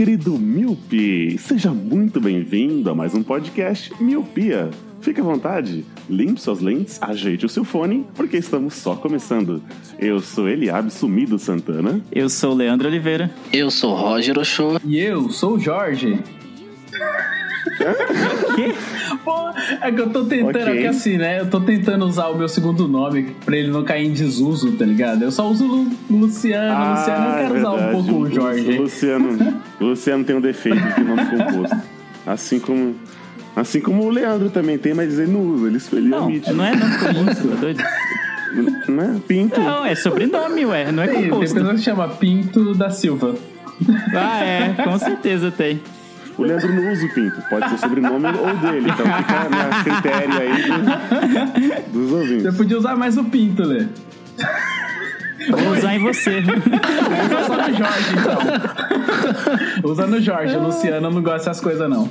querido Miopi. Seja muito bem-vindo a mais um podcast Miopia. Fique à vontade, limpe suas lentes, ajeite o seu fone, porque estamos só começando. Eu sou Eliabe Sumido Santana. Eu sou o Leandro Oliveira. Eu sou Roger Ochoa. E eu sou o Jorge. Que? Pô, é que eu tô tentando, Ok. é que assim, né? Eu tô tentando usar o meu segundo nome pra ele não cair em desuso, tá ligado? Eu só uso Lu- Luciano, Luciano, eu Ah, quero é usar um pouco o Jorge. O Luciano, Luciano tem um defeito de nome composto. Assim como, assim como o Leandro também tem, mas ele não usa, ele, ele Não, omite. não é nome composto, tá doido? Não é? Pinto. Não, é sobrenome, ué, não é Tem, tem composto. pessoa que chama Pinto da Silva. Ah, é, com certeza tem. O Leandro não usa o Pinto, pode ser o sobrenome ou dele, então fica a critério aí do- dos Você ouvintes. podia usar mais o Pinto, Lê. Vou usar em você. Usa só no Jorge, então. Usa no Jorge, o Luciano não gosta dessas coisas, não.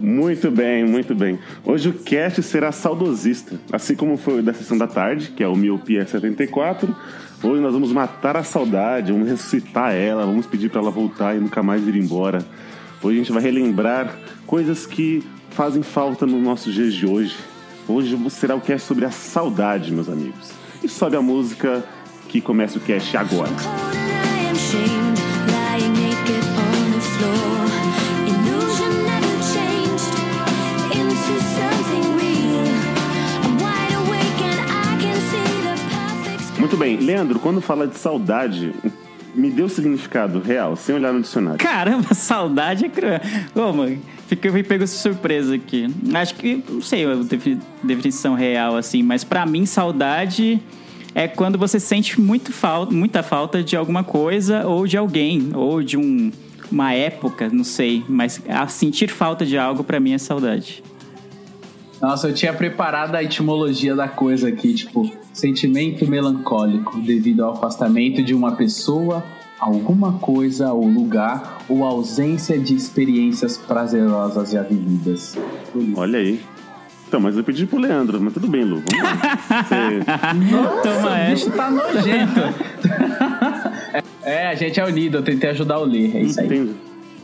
Muito bem, muito bem. Hoje o cast será saudosista, assim como foi o da sessão da tarde, que é o Miopia 74. Hoje nós vamos matar a saudade, vamos ressuscitar ela, vamos pedir para ela voltar e nunca mais ir embora. Hoje a gente vai relembrar coisas que fazem falta no nosso dias de hoje. Hoje será o cast sobre a saudade, meus amigos. E sobe a música que começa o cast agora. Muito bem, Leandro, quando fala de saudade, me deu significado real, sem olhar no dicionário. Caramba, saudade é cruel. Ô, mano, fiquei me pego surpresa aqui. Acho que, não sei a defini- definição real, assim, mas pra mim, saudade é quando você sente muito falta, muita falta de alguma coisa ou de alguém, ou de um, uma época, não sei. Mas sentir falta de algo, pra mim, é saudade. Nossa, eu tinha preparado a etimologia da coisa aqui, tipo, sentimento melancólico devido ao afastamento de uma pessoa, alguma coisa ou lugar ou ausência de experiências prazerosas já vividas. Olha aí. Então, mas eu pedi pro Leandro, mas tudo bem, Lu. Vamos lá. Você- Toma o bicho tá nojento. é, a gente é unido, eu tentei ajudar o Lê, é isso aí. Entende?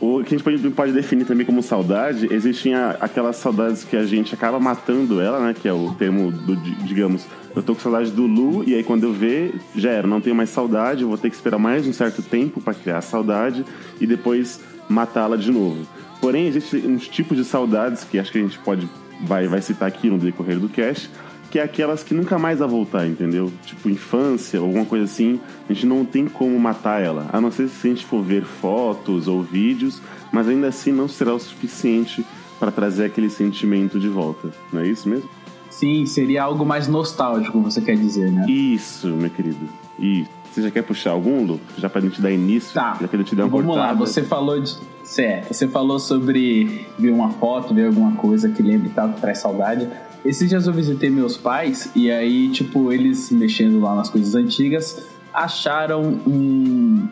O que a gente pode, definir também como saudade, existem aquelas saudades que a gente acaba matando ela, né? Que é o termo do, di- digamos, eu tô com saudade do Lu, e aí quando eu ver, já era, não tenho mais saudade, eu vou ter que esperar mais um certo tempo pra criar a saudade e depois matá-la de novo. Porém, existem uns tipos de saudades que acho que a gente pode, vai, vai citar aqui no decorrer do cast, que é aquelas que nunca mais vai voltar, entendeu? Tipo infância, alguma coisa assim, a gente não tem como matar ela, a não ser se a gente for ver fotos ou vídeos, mas ainda assim não será o suficiente para trazer aquele sentimento de volta, não é isso mesmo? Sim, seria algo mais nostálgico, você quer dizer, né? Isso, meu querido. E você já quer puxar algum, Lu? Já pra gente dar início? Tá. Já pra gente dar uma Vamos lá, cortada? você falou de. Certo, você falou sobre ver uma foto, ver alguma coisa que lembra e tal, que traz saudade. Esses dias eu visitei meus pais e aí, tipo, eles mexendo lá nas coisas antigas, acharam um,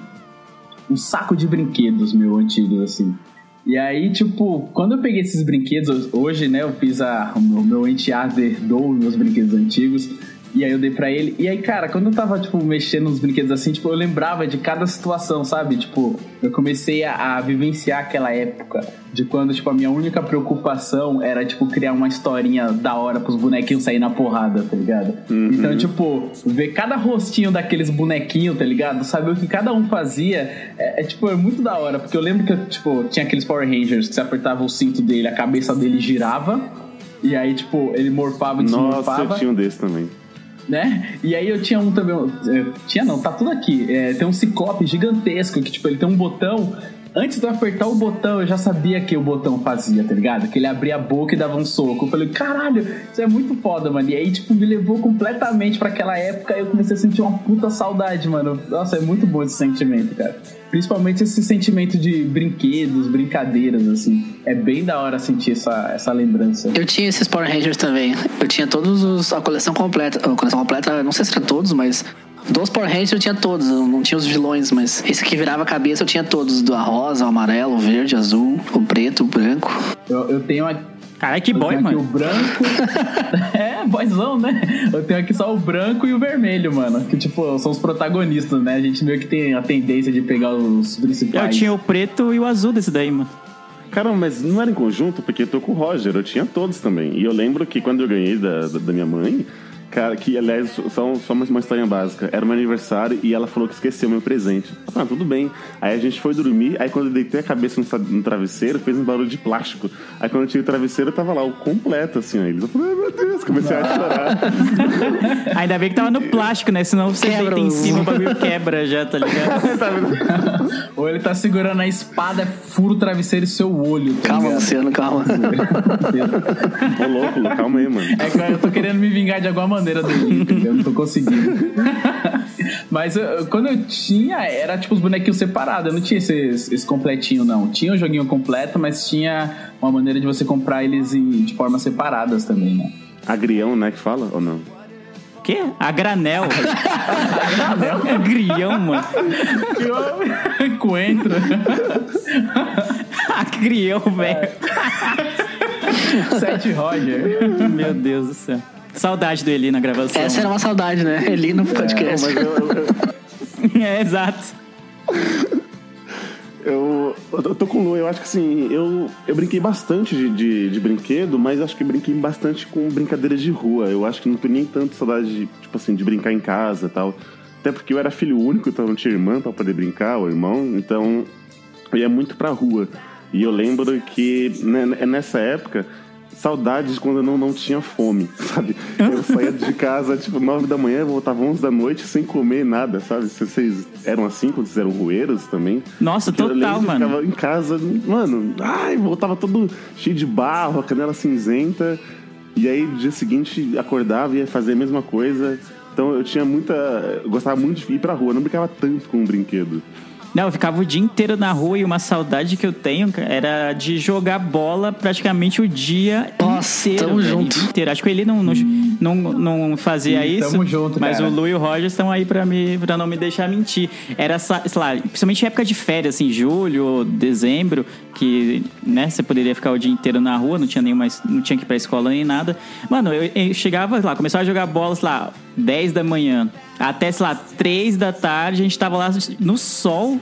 um saco de brinquedos meu antigos, assim. E aí, tipo, quando eu peguei esses brinquedos, hoje, né, eu fiz a, o meu, enteado herdou meus brinquedos antigos. E aí eu dei pra ele. E aí, cara, quando eu tava, tipo, mexendo nos brinquedos assim, tipo, eu lembrava de cada situação, sabe? Tipo, eu comecei a, a vivenciar aquela época de quando, tipo, a minha única preocupação era, tipo, criar uma historinha da hora pros bonequinhos sair na porrada, tá ligado? Então, tipo, ver cada rostinho daqueles bonequinhos, tá ligado? Saber o que cada um fazia é, é, tipo, é muito da hora. Porque eu lembro que, tipo, tinha aqueles Power Rangers que você apertava o cinto dele, a cabeça dele girava. E aí, tipo, ele morfava e Nossa, desmorfava eu tinha um desse também. Né? E aí eu tinha um também. é, Tinha não, tá tudo aqui. É, tem um ciclope gigantesco que, tipo, ele tem um botão antes de eu apertar o botão, eu já sabia que o botão fazia, tá ligado? Que ele abria a boca e dava um soco. Eu falei, caralho, isso é muito foda, mano. E aí, tipo, me levou completamente pra aquela época e eu comecei a sentir uma puta saudade, mano. Nossa, é muito bom esse sentimento, cara. Principalmente esse sentimento de brinquedos, brincadeiras, assim. É bem da hora sentir essa, essa lembrança. Eu tinha esses Power Rangers também. Eu tinha todos os. a coleção completa. A coleção completa, não sei se era todos, mas. Dos Power Rangers eu tinha todos, eu não tinha os vilões, mas esse que virava a cabeça eu tinha todos: do a rosa, o amarelo, o verde, o azul, o preto, o branco. Eu, eu tenho aqui. Caralho, que eu boy, tenho aqui mano. o branco. é, boyzão, né? Eu tenho aqui só o branco e o vermelho, mano. Que, tipo, são os protagonistas, né? A gente meio que tem a tendência de pegar os principais. Eu tinha o preto e o azul desse daí, mano. Caramba, mas não era em conjunto, porque eu tô com o Roger, eu tinha todos também. E eu lembro que quando eu ganhei da, da, da minha mãe, cara, que aliás, só, só uma, uma historinha básica. Era meu aniversário e ela falou que esqueceu meu presente. Ah, tudo bem. Aí a gente foi dormir, aí quando eu deitei a cabeça no, no travesseiro, fez um barulho de plástico. Aí quando eu tirei o travesseiro, tava lá, o completo, assim, ó. Eles, eu falei, ai meu Deus, comecei a chorar. Ainda bem que tava no plástico, né? Senão você deita em cima, o bagulho quebra já, tá ligado? Tá? Ou ele tá segurando a espada, fura o travesseiro e seu olho. Tá Calma? Luciano, calma. Ô, louco, calma aí, mano. É que eu tô querendo me vingar de alguma maneira dele, entendeu? Eu não tô conseguindo. Mas eu- quando eu tinha, era tipo os bonequinhos separados. Eu não tinha esse, esse completinho, não. Tinha o joguinho completo, mas tinha uma maneira de você comprar eles em- de formas separadas também, né? Agrião, né, que fala, ou não? O quê? A granel. A grião, mano. Coentro. A grião, velho. Sete Roger. Meu Deus do céu. Saudade do Eli na gravação. Essa era uma saudade, né? Eli no podcast. Mas eu, eu, É, exato. Eu, eu tô com o Lu, eu acho que assim, eu, eu brinquei bastante de, de, de brinquedo, mas acho que brinquei bastante com brincadeiras de rua. Eu acho que não tenho nem tanto saudade de, tipo assim, de brincar em casa e tal. Até porque eu era filho único, então não tinha irmã pra poder brincar, ou irmão, então eu ia muito pra rua. E eu lembro que né, nessa época, saudades quando eu não, não tinha fome, sabe? Eu saía de casa, tipo, nove da manhã, voltava onze da noite sem comer nada, sabe? Vocês eram assim quando vocês eram rueiros também? Nossa, total, que mano. Eu ficava em casa, mano, ai, voltava todo cheio de barro, a canela cinzenta. E aí, no dia seguinte, acordava e ia fazer a mesma coisa. Então eu tinha muita. Eu gostava muito de ir pra rua, eu não brincava tanto com o brinquedo. Não, eu ficava o dia inteiro na rua e uma saudade que eu tenho era de jogar bola praticamente o dia Nossa, inteiro. tamo velho, junto. inteiro. Acho que ele não, não, não, não fazia Sim, isso. tamo junto, mas cara. o Lu e o Roger estão aí pra, me, pra não me deixar mentir. Era, sei lá, principalmente época de férias, assim, julho, dezembro, que né, você poderia ficar o dia inteiro na rua, não tinha nenhuma, não tinha que ir pra escola nem nada. Mano, eu, eu chegava lá, começava a jogar bola, sei lá, 10 da manhã, até, sei lá, 3 da tarde, a gente tava lá no sol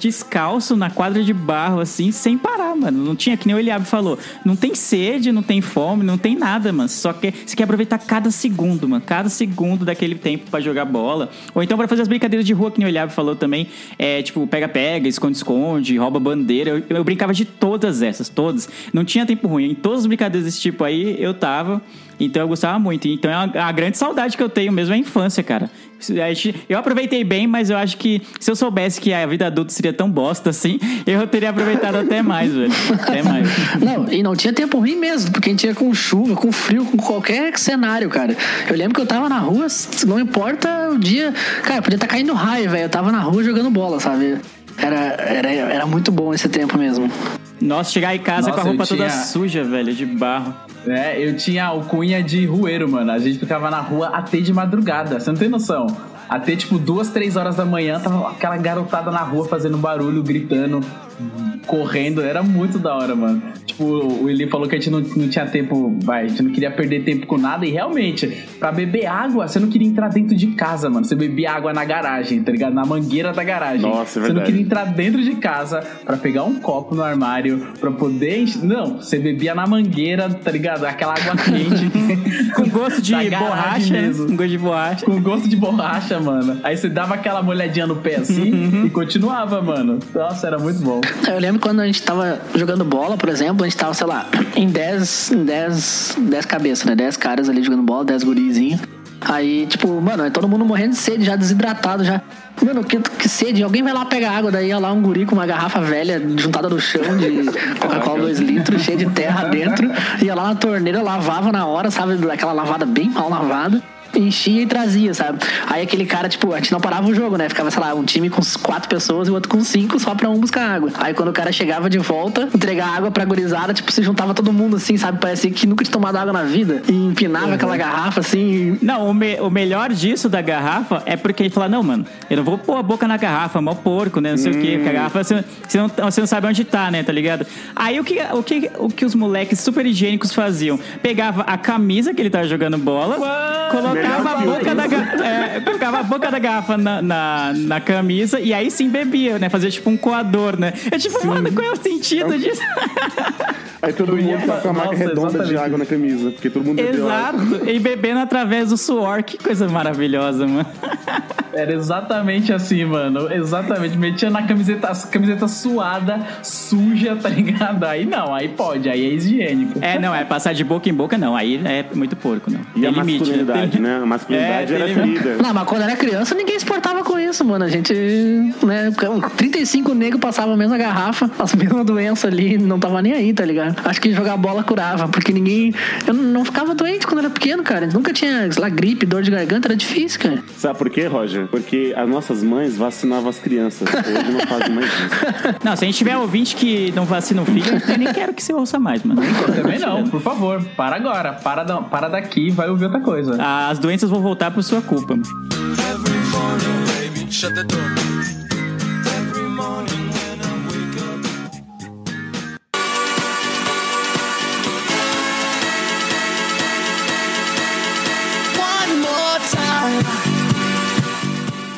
descalço na quadra de barro, assim, sem parar, mano. Não tinha, que nem o Eliabe falou, não tem sede, não tem fome, não tem nada, mano. Só que você quer aproveitar cada segundo, mano. Cada segundo daquele tempo pra jogar bola. Ou então pra fazer as brincadeiras de rua, que nem o Eliabe falou também. É, tipo, pega-pega, esconde-esconde, rouba bandeira. Eu, eu brincava de todas essas, todas. Não tinha tempo ruim. Em todas as brincadeiras desse tipo aí, eu tava. Então eu gostava muito. Então é uma, a grande saudade que eu tenho mesmo é a infância, cara. Eu aproveitei bem, mas eu acho que se eu soubesse que a vida adulta seria tão bosta assim, eu teria aproveitado até mais, velho. Até mais. Não, e não tinha tempo ruim mesmo, porque a gente ia com chuva, com frio, com qualquer cenário, cara. Eu lembro que eu tava na rua, não importa o dia. Cara, podia estar caindo raio, velho. Eu tava na rua jogando bola, sabe? Era, era, era muito bom esse tempo mesmo. Nossa, chegar em casa Nossa, com a roupa eu toda tinha- suja, velho, de barro. É, eu tinha alcunha de rueiro, mano. A gente ficava na rua até de madrugada. Você não tem noção? Até tipo duas, três horas da manhã, tava aquela garotada na rua fazendo barulho, gritando, correndo. Era muito da hora, mano. Tipo, o Eli falou que a gente não, não tinha tempo, vai, a gente não queria perder tempo com nada. E realmente, pra beber água, você não queria entrar dentro de casa, mano. Você bebia água na garagem, tá ligado? Na mangueira da garagem. Nossa, é Você não verdade. queria entrar dentro de casa pra pegar um copo no armário, pra poder. Não, você bebia na mangueira, tá ligado? Aquela água quente. Com gosto de borracha, mesmo. Com gosto de borracha. Com gosto de borracha, mano. Aí você dava aquela molhadinha no pé assim e continuava, mano. Nossa, era muito bom. Eu lembro quando a gente tava jogando bola, por exemplo, a gente tava, sei lá, em 10, em 10, 10 cabeças, né? 10 caras ali jogando bola, 10 gurizinhos. Aí, tipo, mano, é todo mundo morrendo de sede, já desidratado, já. Mano, que, que sede. Alguém vai lá pegar água, daí ia lá um guri com uma garrafa velha juntada no chão de Coca-Cola 2 litros, cheia de terra dentro. Ia lá na torneira, lavava na hora, sabe? Aquela lavada bem mal lavada. Enchia e trazia, sabe? Aí aquele cara, tipo, a gente não parava o jogo, né? Ficava, sei lá, um time com quatro pessoas e o outro com cinco, só pra um buscar água. Aí quando o cara chegava de volta, entregar água pra gurizada, tipo, se juntava todo mundo assim, sabe? Parecia que nunca tinha tomado água na vida. E empinava aquela garrafa assim. e- Não, o, me- o melhor disso da garrafa é porque ele fala, não, mano, eu não vou pôr a boca na garrafa, mó porco, né? Não sei o quê. Porque a garrafa você, você não, você não sabe onde tá, né? Tá ligado? Aí o que, o que, o que os moleques super higiênicos faziam? Pegava a camisa que ele tava jogando bola, colocava a boca da é, colocava a boca da garrafa na, na, na camisa e aí sim bebia, né? Fazia tipo um coador, né? Eu tipo, mano, qual é o sentido disso? Aí todo ia mundo tá com a marca Nossa, redonda de exatamente. água na camisa, porque todo mundo bebeu água. Exato. E bebendo através do suor. Que coisa maravilhosa, mano. Era exatamente assim, mano. Exatamente. Metia na camiseta, as camiseta suada, suja, tá ligado? Aí não, aí pode, aí é higiênico. É, não, é passar de boca em boca, não. Aí é muito porco, não. E Tem a limite, masculinidade, Tem- né? A masculinidade É, era ferida. Não, mas quando era criança, ninguém se importava com isso, mano. A gente, né, 35 negros passavam a mesma garrafa, as mesmas doenças ali, não tava nem aí, tá ligado? Acho que jogar bola curava, porque ninguém. Eu não não ficava doente quando era pequeno, cara. Nunca tinha, sei lá, gripe, dor de garganta, era difícil, cara. Sabe por quê, Roger? Porque as nossas mães vacinavam as crianças. Hoje não fazem mais isso. Não, se a gente tiver ouvinte que não vacina o filho, eu nem quero que você ouça mais, mano. Eu também não, por favor. Para agora. Para, da- para daqui e vai ouvir outra coisa. As doenças vão voltar por sua culpa.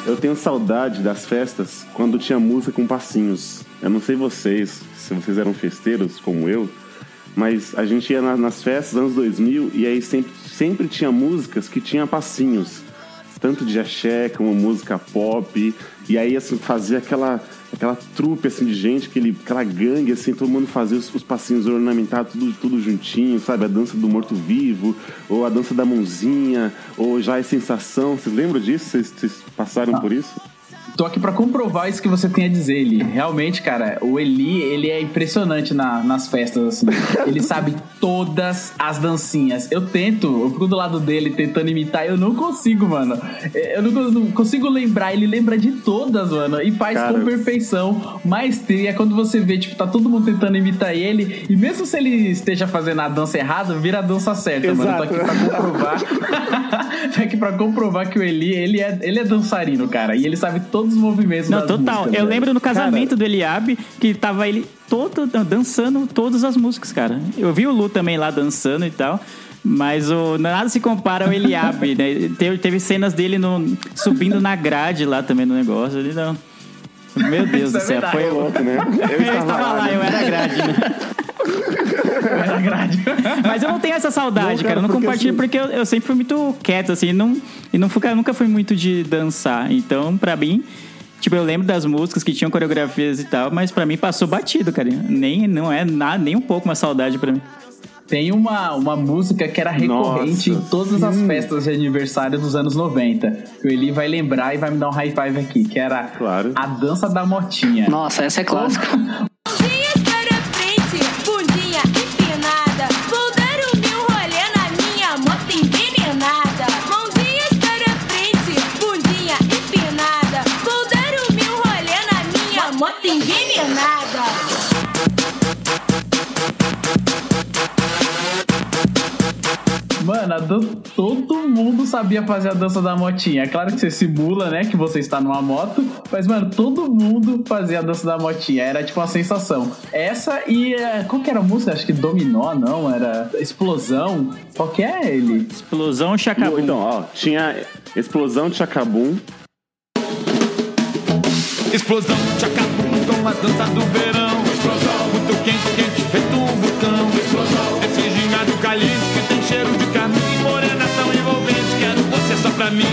Eu tenho saudade das festas quando tinha música com passinhos. Eu não sei vocês, se vocês eram festeiros como eu, mas a gente ia na- nas festas anos 2000 e aí sempre, sempre tinha músicas que tinham passinhos. Tanto de axé como música pop. E aí, assim, fazia aquela, aquela trupe, assim, de gente, aquele, aquela gangue, assim, todo mundo fazia os, os passinhos ornamentados, tudo, tudo juntinho, sabe? A dança do morto-vivo, ou a dança da mãozinha, ou já é sensação. Vocês lembram disso? Vocês, vocês passaram por isso? Tô aqui pra comprovar isso que você tem a dizer, Eli. Realmente, cara, o Eli, ele é impressionante na- nas festas, assim. Ele sabe todas as dancinhas. Eu tento, eu fico do lado dele tentando imitar, eu não consigo, mano. Eu não, não consigo lembrar, ele lembra de todas, mano, e faz Cara. com perfeição. Maestria, é quando você vê, tipo, tá todo mundo tentando imitar ele, e mesmo se ele esteja fazendo a dança errada, vira a dança certa, mano. Eu tô aqui pra comprovar. tô aqui pra comprovar que o Eli, ele é, ele é dançarino, cara, e ele sabe todos os movimentos Não, total. músicas, Eu velho. lembro no casamento do Eliabe que tava ele todo dançando todas as músicas, cara. Eu vi o Lu também lá dançando e tal. Mas o, nada se compara ao Eliabe, né? Teve, teve cenas dele no, subindo na grade lá também no negócio. Ele não. Meu Deus do é céu, verdade. foi louco, né? Eu estava lá, né? eu era grade. né? Era grade. Mas eu não tenho essa saudade, Não, cara. cara, Eu não porque compartilho assim- porque eu, eu sempre fui muito quieto, assim. Não, e não nunca fui muito de dançar. Então, pra mim, tipo, eu lembro das músicas que tinham coreografias e tal, mas pra mim passou batido, cara. Nem, não é nada, nem um pouco uma saudade pra mim. Tem uma, uma música que era recorrente Nossa, em todas as festas de aniversário dos anos 90. Que o Eli vai lembrar e vai me dar um high five aqui, que era Claro. a dança da motinha. Nossa, essa é clássica. Para Mano, todo mundo sabia fazer a dança da motinha. É claro que você simula, né, que você está numa moto, mas, mano, todo mundo fazia a dança da motinha. Era tipo uma sensação. Essa e. eh, Qual que era a música? Acho que Dominó, não? Era Explosão. Qual que é ele? Explosão Chacabum. Então, ó, tinha Explosão de Chacabum. Explosão, tchacabum, com a dança do verão. Explosão, muito quente, quente, feito um vulcão. Explosão, esse ginásio caliente cheiro de carne morena tão envolvente. Quero você só pra mim.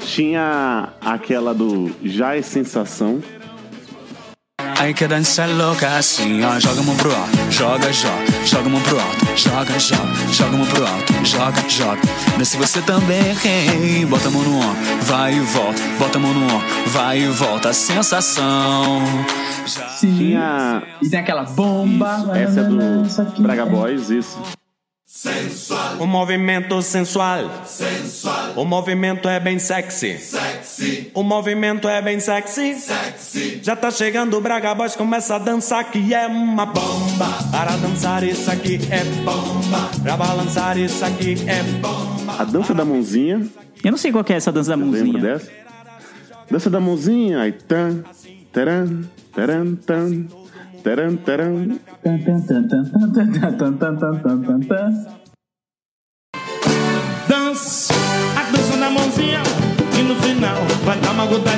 Tinha aquela do Já é Sensação. Ai que dança louca assim, ó. Joga a mão pro alto, joga, joga. Joga a mão pro alto, joga, joga. Joga a mão pro alto, joga, joga. Desce você também, hey. Bota a mão no ombro, vai e volta. Bota a mão no ombro, vai e volta. A sensação. Já Sim. Tinha. E tem aquela bomba. Essa é do Braga Boys, isso. O movimento sensual. Sensual. O movimento é bem sexy. Sexy. O movimento é bem sexy. Sexy. Já tá chegando o Braga Boys, começa a dançar que é uma bomba. Para dançar isso aqui é bomba. Pra balançar isso aqui é bomba. A dança da mãozinha. Eu não sei qual que é essa dança da Lembra mãozinha. dessa? Dança da mãozinha, aí tan, taran, taran, tan, Taran, taran. Dança, a dança na mãozinha e no final vai dar uma gota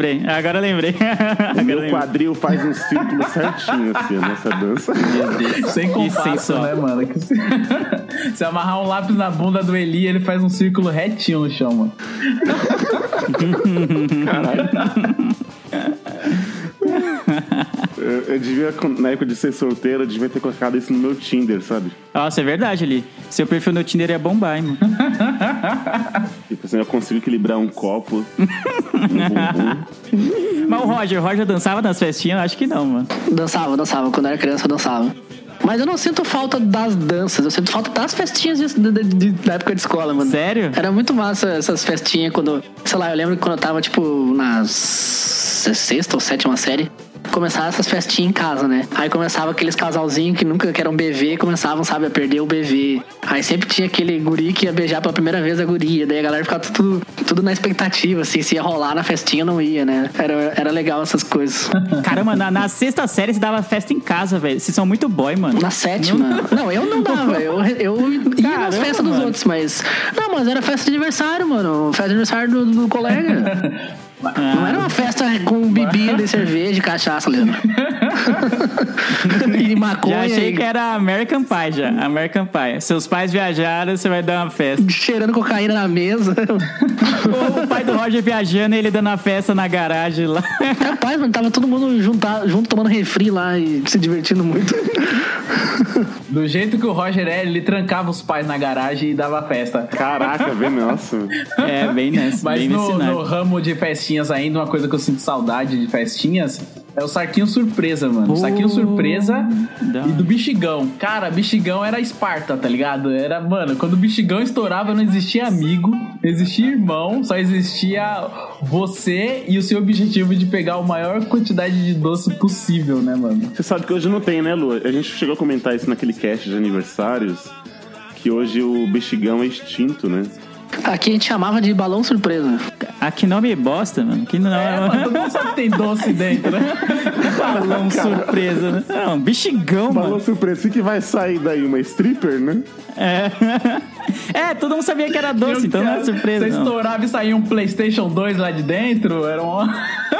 lembrei. Agora eu lembrei. O meu lembrei. quadril faz um círculo certinho assim nessa dança. Sem compasso, né, mano? Se... amarrar um lápis na bunda do Eli, ele faz um círculo retinho no chão, mano. Eu, eu devia, na época de ser solteiro, eu devia ter colocado isso no meu Tinder, sabe? Nossa, é verdade ali. Seu perfil no Tinder é bombar, hein, mano. Assim, eu consigo equilibrar um copo. um. Mas o Roger, o Roger dançava nas festinhas? Acho que não, mano. Dançava, dançava. Quando eu era criança, eu dançava. Mas eu não sinto falta das danças, eu sinto falta das festinhas de- de- de- da época de escola, mano. Sério? Era muito massa essas festinhas quando. Sei lá, eu lembro que quando eu tava, tipo, na sexta ou sétima série. Começava essas festinhas em casa, né? Aí começava aqueles casalzinhos que nunca que eram BV, começavam, sabe, a perder o BV. Aí sempre tinha aquele guri que ia beijar pela primeira vez a guria. Daí a galera ficava tudo, tudo na expectativa, assim, se ia rolar na festinha não ia, né? Era, era legal essas coisas. Caramba, na, na sexta série você dava festa em casa, velho. Vocês são muito boy, mano. Na sétima. Não, eu não dava. Eu, eu ia nas Caramba, festas dos mano. outros, mas. Não, mas era festa de aniversário, mano. Festa de aniversário do, do colega. Não era uma festa com bebida e cerveja e cachaça, Leandro. e maconha. Já achei e que era American Pie já. American Pie. Seus pais viajaram, você vai dar uma festa. Cheirando cocaína na mesa. Ou o pai do Roger viajando e ele dando a festa na garagem lá. Rapaz, mano, tava todo mundo juntar, junto tomando refri lá e se divertindo muito. Do jeito que o Roger é, ele trancava os pais na garagem e dava festa. Caraca, vem, nossa. É, bem nessa. Mas bem no, no ramo de festinhas ainda, uma coisa que eu sinto saudade de festinhas é o sarquinho surpresa, mano. O sarquinho surpresa e do bexigão. Cara, bexigão era Esparta, tá ligado? Era, mano, quando o bexigão estourava não existia amigo, não existia irmão, só existia você e o seu objetivo de pegar a maior quantidade de doce possível, né, mano? Você sabe que hoje não tem, né, Lu? A gente chegou a comentar isso naquele cast de aniversários. Que hoje o bexigão é extinto, né? Aqui a gente chamava de balão surpresa. Aqui não me bosta, mano. Que não É, mano, todo mundo sabe que tem doce dentro, né? balão surpresa, né? Não, bexigão, Balão mano. surpresa. O que vai sair daí? Uma stripper, né? É. é, todo mundo sabia que era doce, então não é surpresa. Você Não. estourava e saía um PlayStation 2 lá de dentro, era um.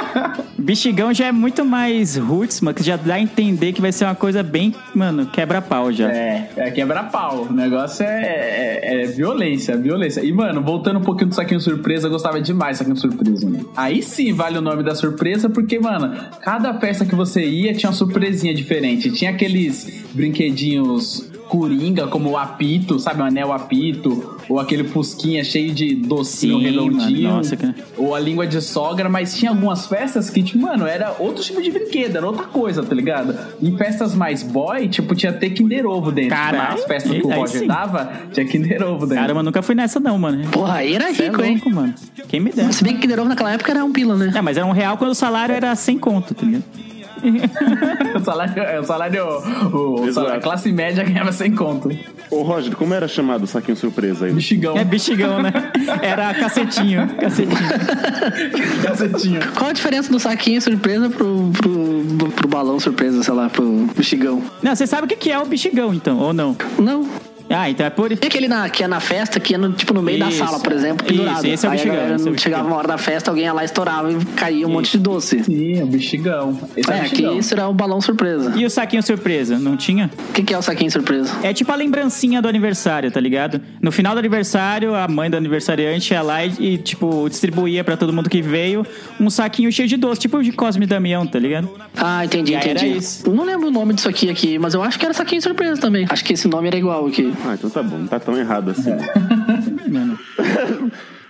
Bexigão já é muito mais roots, mano, que já dá a entender que vai ser uma coisa bem, mano, quebra-pau já. É, é quebra-pau. O negócio é, é, é violência, violência. E, mano, voltando um pouquinho do saquinho surpresa, eu gostava demais do saquinho surpresa, né? Aí sim vale o nome da surpresa, porque, mano, cada festa que você ia tinha uma surpresinha diferente. Tinha aqueles brinquedinhos coringa, como o apito, sabe? O anel apito, ou aquele fusquinha cheio de docinho Sim, redondinho, mano, nossa, cara. ou a língua de sogra, mas tinha algumas festas que, tipo, mano, era outro tipo de brinquedo, era outra coisa, tá ligado? Em festas mais boy, tipo, tinha até Kinder Ovo dentro. Caralho, Nas festas que o Roger sim. dava, tinha Kinder Ovo dentro. Caramba, nunca fui nessa não, mano. Porra, aí era é rico, hein? louco, mano. Quem me dera. Se bem que Kinder Ovo naquela época era um pila, né? É, mas era um real quando o salário era sem conto, tá ligado? o salário, é, o salário, o, o salário- a classe média ganhava sem conto. Ô, Roger, como era chamado o saquinho surpresa aí? Bexigão, É bexigão, né? Era cacetinho, cacetinho. cacetinho. Qual a diferença do saquinho surpresa pro, pro, pro balão surpresa, sei lá, pro bexigão? Não, você sabe o que é o bexigão, então, ou não? Não. Ah, então é por Tem aquele na, que é na festa, que é no, tipo no meio Isso. da sala, por exemplo, pendurado. Isso, esse é o Aí bexigão, a galera esse é o chegava bexigão. uma hora da festa, alguém ia lá, estourava e caía um monte de doce. Sim, o bexigão. Esse é, É, o aqui bexigão. isso era o balão surpresa. E o saquinho surpresa, não tinha? O que, que é o saquinho surpresa? É tipo a lembrancinha do aniversário, tá ligado? No final do aniversário, a mãe do aniversariante ia lá e, e, tipo, distribuía pra todo mundo que veio um saquinho cheio de doce, tipo de Cosme e Damião, tá ligado? Ah, entendi, E aí era entendi. isso. Eu não lembro o nome disso aqui, aqui, mas eu acho que era saquinho surpresa também. Acho que esse nome era igual aqui. Ah, então tá bom, não tá tão errado assim.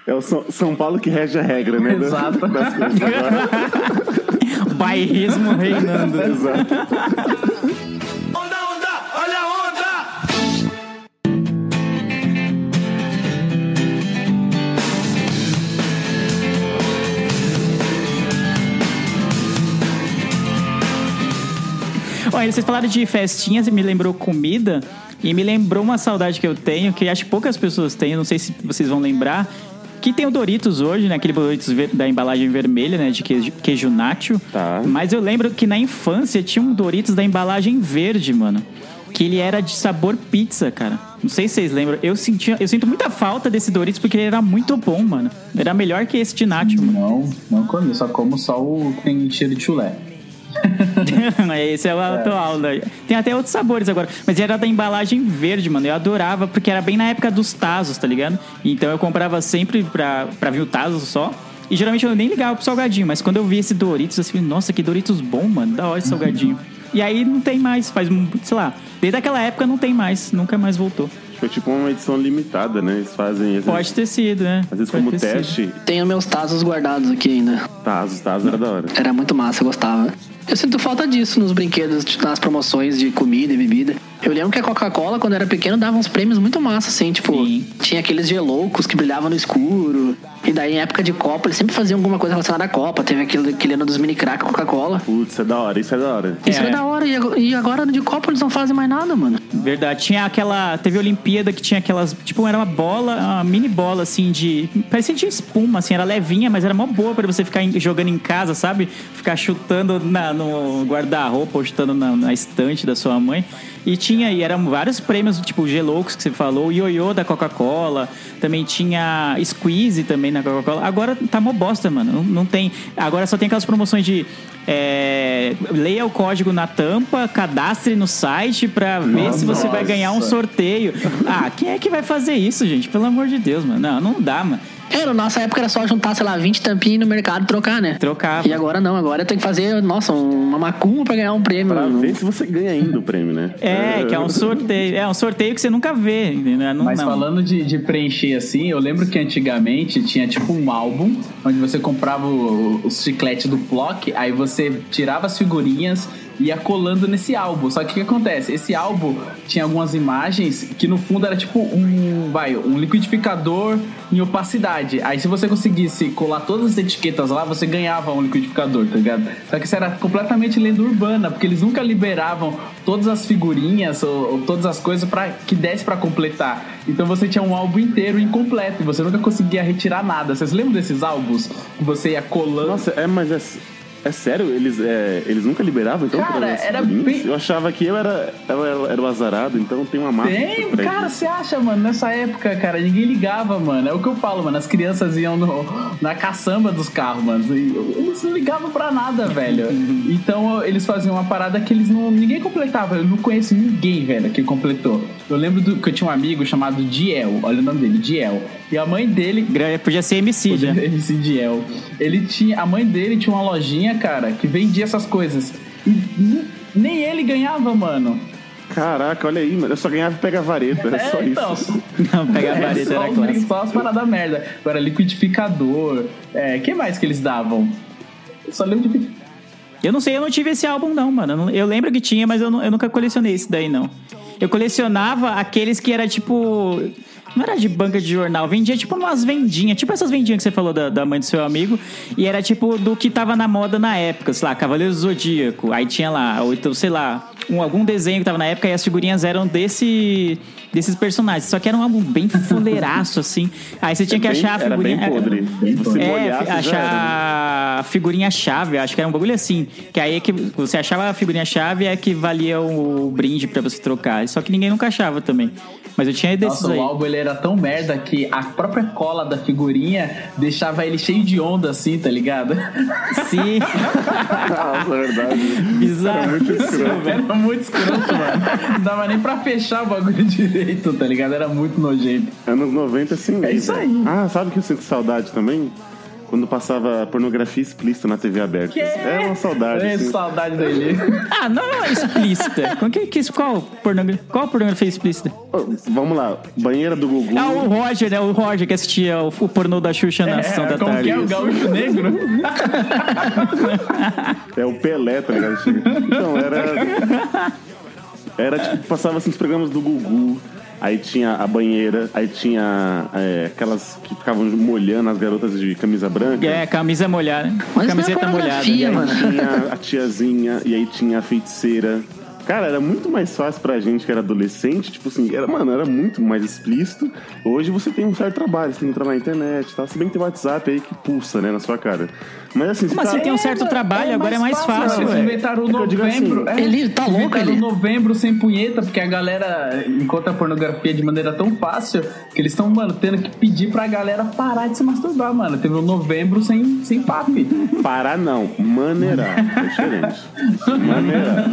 É o São, São Paulo que rege a regra, né? das- Exato. Das coisas agora. Bairrismo reinando. Exato. Onda, onda, olha a onda! Olha, vocês falaram de festinhas e me lembrou comida. E me lembrou uma saudade que eu tenho, que acho que poucas pessoas têm, não sei se vocês vão lembrar. Que tem o Doritos hoje, né? Aquele Doritos da embalagem vermelha, né? De queijo, queijo nacho. Tá. Mas eu lembro que na infância tinha um Doritos da embalagem verde, mano. Que ele era de sabor pizza, cara. Não sei se vocês lembram. Eu, sentia, eu sinto muita falta desse Doritos porque ele era muito bom, mano. Era melhor que esse de nacho, mano. Não, não comi, só como só o que tem cheiro de chulé. Esse é o atual, né? Tem até outros sabores agora. Mas era da embalagem verde, mano. Eu adorava, porque era bem na época dos Tazos, tá ligado? Então eu comprava sempre pra, pra vir o Tazo só. E geralmente eu nem ligava pro salgadinho, mas quando eu vi esse Doritos, eu assim, nossa, que Doritos bom, mano. Da hora esse salgadinho. E aí não tem mais, faz, sei lá, desde aquela época não tem mais, nunca mais voltou. Foi tipo uma edição limitada, né? Eles fazem. Vezes, Pode ter sido, né? às vezes Pode como ter sido. teste. Tenho meus tazos guardados aqui ainda. Tazos, Tazos era da hora. Era muito massa, eu gostava. Eu sinto falta disso nos brinquedos, nas promoções de comida e bebida. Eu lembro que a Coca-Cola, quando era pequeno, dava uns prêmios muito massa, assim, tipo, Sim. tinha aqueles geloucos que brilhavam no escuro. E daí, em época de Copa, eles sempre faziam alguma coisa relacionada à Copa. Teve aquele, aquele ano dos mini crack Coca-Cola. Putz, é da hora, isso é da hora. Isso É. era da hora. E ago- E agora, de Copa, eles não fazem mais nada, mano. Verdade. Tinha aquela. Teve a Olimpíada que tinha aquelas. Tipo, era uma bola, uma mini bola, assim, de. Parecia de espuma, assim, era levinha, mas era mó boa pra você ficar jogando em casa, sabe? Ficar chutando na- no guarda-roupa ou chutando na, na estante da sua mãe. E tinha, e eram vários prêmios, tipo, Geloucos que você falou, o ioiô da Coca-Cola, também tinha Squeeze também na Coca-Cola. Agora tá mó bosta, mano. Não, não tem. Agora só tem aquelas promoções de. é, leia o código na tampa, cadastre no site pra ver se você vai ganhar um Nossa. sorteio. Ah, quem é que vai fazer isso, gente? Pelo amor de Deus, mano. Não, não dá, mano. É, na nossa época era só juntar, sei lá, 20 tampinhas no mercado e trocar, né? Trocava. E agora não, agora tem que fazer, nossa, uma macumba pra ganhar um prêmio. Pra ver se você ganha ainda o prêmio, né? É, que é um sorteio. É um sorteio que você nunca vê, entendeu? Não, Mas não. falando de, de preencher assim, eu lembro que antigamente tinha tipo um álbum onde você comprava o- os chicletes do Plock, aí você tirava as figurinhas ia colando nesse álbum. Só que o que acontece? Esse álbum tinha algumas imagens que no fundo era tipo um, vai, um liquidificador em opacidade. Aí se você conseguisse colar todas as etiquetas lá, você ganhava um liquidificador, tá ligado? Só que isso era completamente lenda urbana, porque eles nunca liberavam todas as figurinhas ou, ou todas as coisas para que desse pra completar. Então você tinha um álbum inteiro incompleto e você nunca conseguia retirar nada. Vocês lembram desses álbuns você ia colando? Nossa, é, mas é, é sério? Eles, é, eles nunca liberavam, então? Cara, era bem- Eu achava que eu era, eu era, era o azarado, então tem uma massa. Tem, cara, você acha, mano, nessa época, cara, ninguém ligava, mano. É o que eu falo, mano. As crianças iam no- na caçamba dos carros, mano. E eles não ligavam pra nada, velho. Então eles faziam uma parada que eles não. Ninguém completava. Eu não conheço ninguém, velho, que completou. Eu lembro do, que eu tinha um amigo chamado Diel. Olha o nome dele, Diel. E a mãe dele. Podia ser MC já. MC Diel. Ele tinha. A mãe dele tinha uma lojinha, cara, que vendia essas coisas. E nem ele ganhava, mano. Caraca, olha aí, mano. Eu só ganhava pega vareta, é só então, isso. Não, pegar a é, vareta só era Só as paradas merda. Agora, liquidificador. É, que mais que eles davam? Eu só lembro de. Eu não sei, eu não tive esse álbum, não, mano. Eu lembro que tinha, mas eu, não- eu nunca colecionei esse daí, não. Eu colecionava aqueles que era tipo. Não era de banca de jornal, vendia tipo umas vendinhas, tipo essas vendinhas que você falou da, da mãe do seu amigo, e era tipo do que tava na moda na época, sei lá, Cavaleiro do Zodíaco, aí tinha lá, ou então, sei lá, um- algum desenho que tava na época e as figurinhas eram desse, desses personagens. Só que era um álbum bem fuleiraço, assim. Aí você tinha que achar a era bem figurinha. podre. Você é, molhasse, achar a figurinha-chave, acho que era um bagulho assim. Que aí é que você achava a figurinha-chave é que valia o brinde pra você trocar. Só que ninguém nunca achava também. Mas eu tinha desses Nossa, aí. o álbum ele era tão merda que a própria cola da figurinha deixava ele cheio de onda assim, tá ligado? Sim. Nossa, é verdade. Bizarro. Era muito escroto. Era muito escroto, mano. Não dava nem pra fechar o bagulho direito, tá ligado? Era muito nojento. Anos 90, sim. É isso aí. Ah, sabe que eu sinto saudade também? Quando passava pornografia explícita na TV aberta. É uma saudade. É, assim. saudade dele. Ah, não é explícita. Com que, que, qual, pornografia, qual pornografia explícita? Vamos lá, banheira do Gugu. Ah, o Roger, né? O Roger que assistia o, o pornô da Xuxa na sessão da como tarde. que é o gaúcho negro? É o Pelé, tá ligado? Então, era. Era tipo, passava assim os programas do Gugu. Aí tinha a banheira, aí tinha é, aquelas que ficavam molhando as garotas de camisa branca. É, camisa molhada. Mas Camiseta é molhada. pornografia, E aí mano. tinha a tiazinha, e aí tinha a feiticeira. Cara, era muito mais fácil pra gente que era adolescente, tipo assim, era, mano, era muito mais explícito. Hoje você tem um certo trabalho, você tem que entrar na internet e tal. Se bem que tem o WhatsApp aí que pulsa, né, na sua cara. Mas assim, Como assim? Tem um certo trabalho, agora é mais fácil, Eles velho. inventaram o É novembro. assim, é, Ele tá louco, inventaram ele. o novembro sem punheta, porque a galera encontra a pornografia de maneira tão fácil que eles estão, mano, tendo que pedir pra galera parar de se masturbar, mano. Teve um novembro sem, sem papi. Parar não, maneirar. É diferente. Maneirar.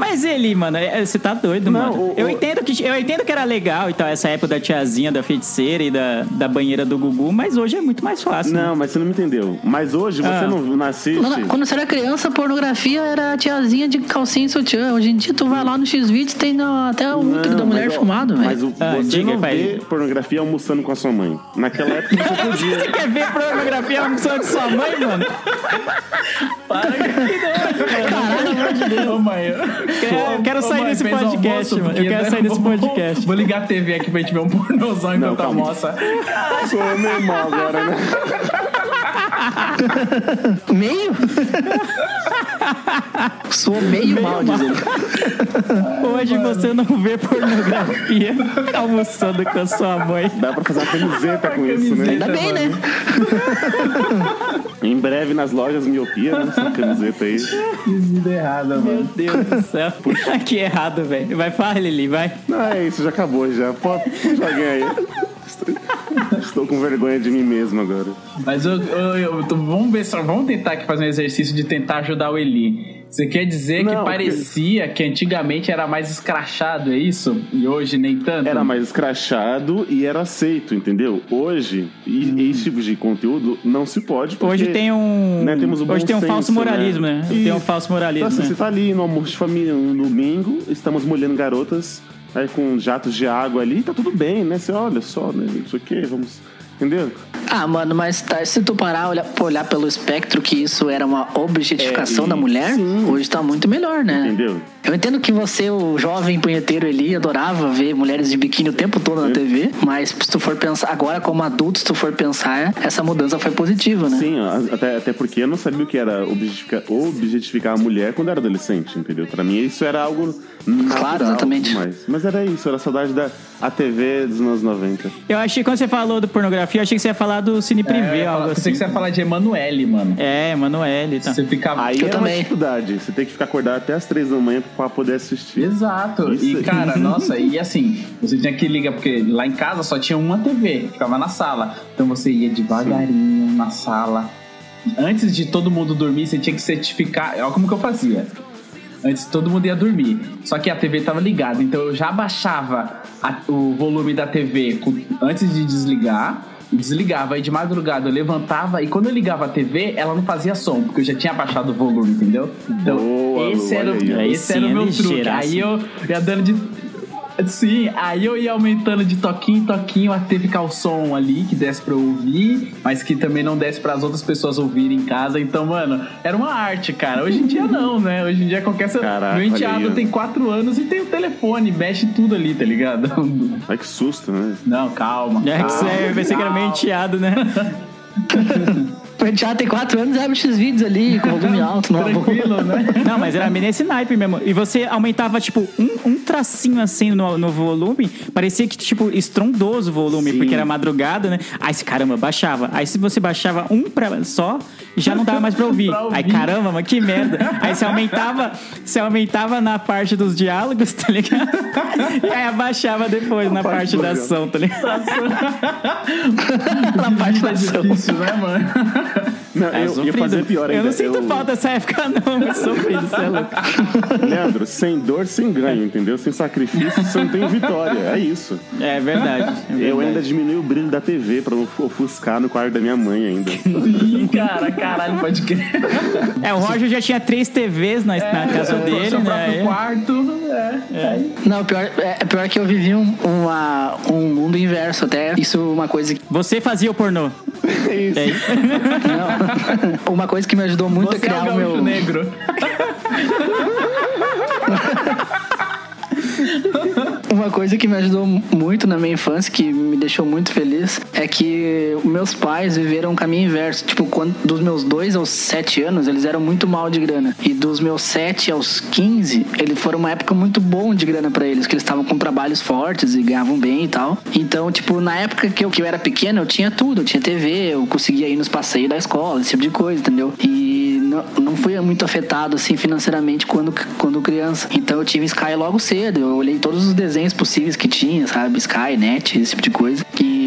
Mas ele, mano, é- você tá doido, Não, mano. o- eu, o- entendo que, eu entendo que era legal e tal, essa época da tiazinha, da feiticeira e da, da banheira do Gugu, mas hoje é muito mais fácil. Não, mas você não me entendeu. Mas hoje você Ah. não, não assiste. Quando, quando você era criança, pornografia era a tiazinha de calcinha e sutiã. Hoje em dia, tu vai lá no X-Videos, tem no- até o útero da mulher ó, filmado, Mas velho. o, Ah, você diga, não pai. vê pornografia almoçando com a sua mãe. Naquela época você podia. Você quer ver pornografia almoçando de sua mãe, mano? Para que Caralho, pelo amor de Deus. Mãe. Quero- eu quero sair mãe, desse podcast, mano. Eu quero né, sair desse podcast. Vou ligar a TV aqui pra gente ver um pornozão enquanto almoça. Sou meio mal agora, né? Meio? Sou meio, mal, diz ele. Hoje você não vê pornografia almoçando com a sua mãe. Dá pra fazer uma camiseta com isso, né? Ainda bem, né? Em breve nas lojas miopia, né? Essa camiseta aí. Que vida errada, Meu mano. Deus do céu. que errado, velho. Vai, fala, Lili, vai. Não, é isso, já acabou já. Pô, puxa alguém aí. Estou com vergonha de mim mesmo agora. Mas eu, eu- eu- tô- vamos ver só, vamos tentar aqui fazer um exercício de tentar ajudar o Eli. Você quer dizer Não, que parecia que antigamente era mais escrachado, é isso? E hoje nem tanto? Era mais escrachado e era aceito, entendeu? Hoje, e- esse tipo de conteúdo não se pode. Porque, Hoje tem um. né, temos bom hoje tem um senso, falso moralismo, né? Tem um falso moralismo. Então, assim, né? você tá ali no almoço de família no domingo, estamos molhando garotas aí com jatos de água ali, tá tudo bem, né? Você olha só, né? Isso aqui, vamos. Entendeu? Ah, mano, mas tá, se tu parar olhar, olhar pelo espectro que isso era uma objetificação É, da mulher, sim. hoje tá muito melhor, né? Entendeu? Eu entendo que você, o jovem punheteiro ali, adorava ver mulheres de biquíni o tempo todo na TV, mas se tu for pensar, agora como adulto, se tu for pensar, essa mudança foi positiva, né? Sim, até, até porque eu não sabia o que era objetificar, objetificar a mulher quando era adolescente, entendeu? Pra mim isso era algo natural, Claro, exatamente. Mas, mas era isso, era saudade da a TV dos anos 90. Eu achei que quando você falou do pornografia, eu achei que você ia falar do Cine Privé, É, algo eu assim. pensei que você ia falar de Emanuele, mano. É, Manoel e tal. Você ficava. Aí Eu era também. uma dificuldade, você tem que ficar acordado até as três da manhã pra poder assistir. Exato. Isso e, cara, nossa, e assim, você tinha que ligar, porque lá em casa só tinha uma TV, ficava na sala. Então você ia devagarinho na sala. Antes de todo mundo dormir, você tinha que certificar. Olha como que eu fazia. Antes todo mundo ia dormir. Só que a TV tava ligada. Então eu já baixava a- o volume da TV com- antes de desligar. Desligava. Aí de madrugada eu levantava. E quando eu ligava a TV, ela não fazia som. Porque eu já tinha baixado o volume, entendeu? Então Boa, esse, era, aí. Esse era o meu truque. Aí eu ia dando de. Sim, aí eu ia aumentando de toquinho em toquinho até ficar o som ali que desse pra eu ouvir, mas que também não desse para as outras pessoas ouvirem em casa. Então, mano, era uma arte, cara. Hoje em dia não, né? Hoje em dia qualquer. Caraca, Meu enteado tem 4 anos e tem o telefone, mexe tudo ali, tá ligado? Ai que susto, né? Não, calma. É que calma, você, eu pensei que era calma. enteado, né? Enteado tem 4 anos e abre X vídeos ali, com volume alto, não Tranquilo, né? Não, mas era nesse naipe mesmo. E você aumentava, tipo, um, um tracinho assim no, no volume, parecia que, tipo, estrondoso o volume, porque era madrugada, né? Aí, se caramba, baixava. Aí, se você baixava um pra, só, já não dava mais pra ouvir. Pra ouvir. Aí, caramba, mas que merda. Aí, você aumentava, você aumentava na parte dos diálogos, tá ligado? E aí, abaixava depois na parte da ação, tá ligado? Na parte da É ação. difícil, né, mano? Não, É eu ia fazer pior ainda. Eu não sinto eu... falta dessa época, não, mas sofrido, você é louco. Leandro, sem dor, sem ganho, entendeu? Sem sacrifício, você não tem vitória. É isso. É verdade. é Eu verdade. ainda diminui o brilho da TV pra não ofuscar no quarto da minha mãe ainda. Ih, cara, caralho, pode crer. É, o Roger já tinha três TVs na, na casa dele, né? quarto, é. Não, pior, é, é pior que eu vivi um, uma, um mundo inverso até. Isso é uma coisa que. Você fazia o pornô. É isso. É isso. Não. uma coisa que me ajudou muito Você a é criar o o gaúcho meu. negro. Uma coisa que me ajudou muito na minha infância, que me deixou muito feliz, é que meus pais viveram um caminho inverso. Tipo, quando, dos meus 2 aos 7 anos, eles eram muito mal de grana. E dos meus 7 aos 15, eles foram uma época muito bom de grana pra eles, que eles estavam com trabalhos fortes e ganhavam bem e tal. Então, tipo, na época que eu, que eu era pequeno, eu tinha tudo. Eu tinha TV, eu conseguia ir nos passeios da escola, esse tipo de coisa, entendeu? E não, não fui muito afetado, assim, financeiramente quando, quando criança. Então eu tive Sky logo cedo. Eu olhei todos os desenhos possíveis que tinha, sabe? Sky, Net, esse tipo de coisa. E,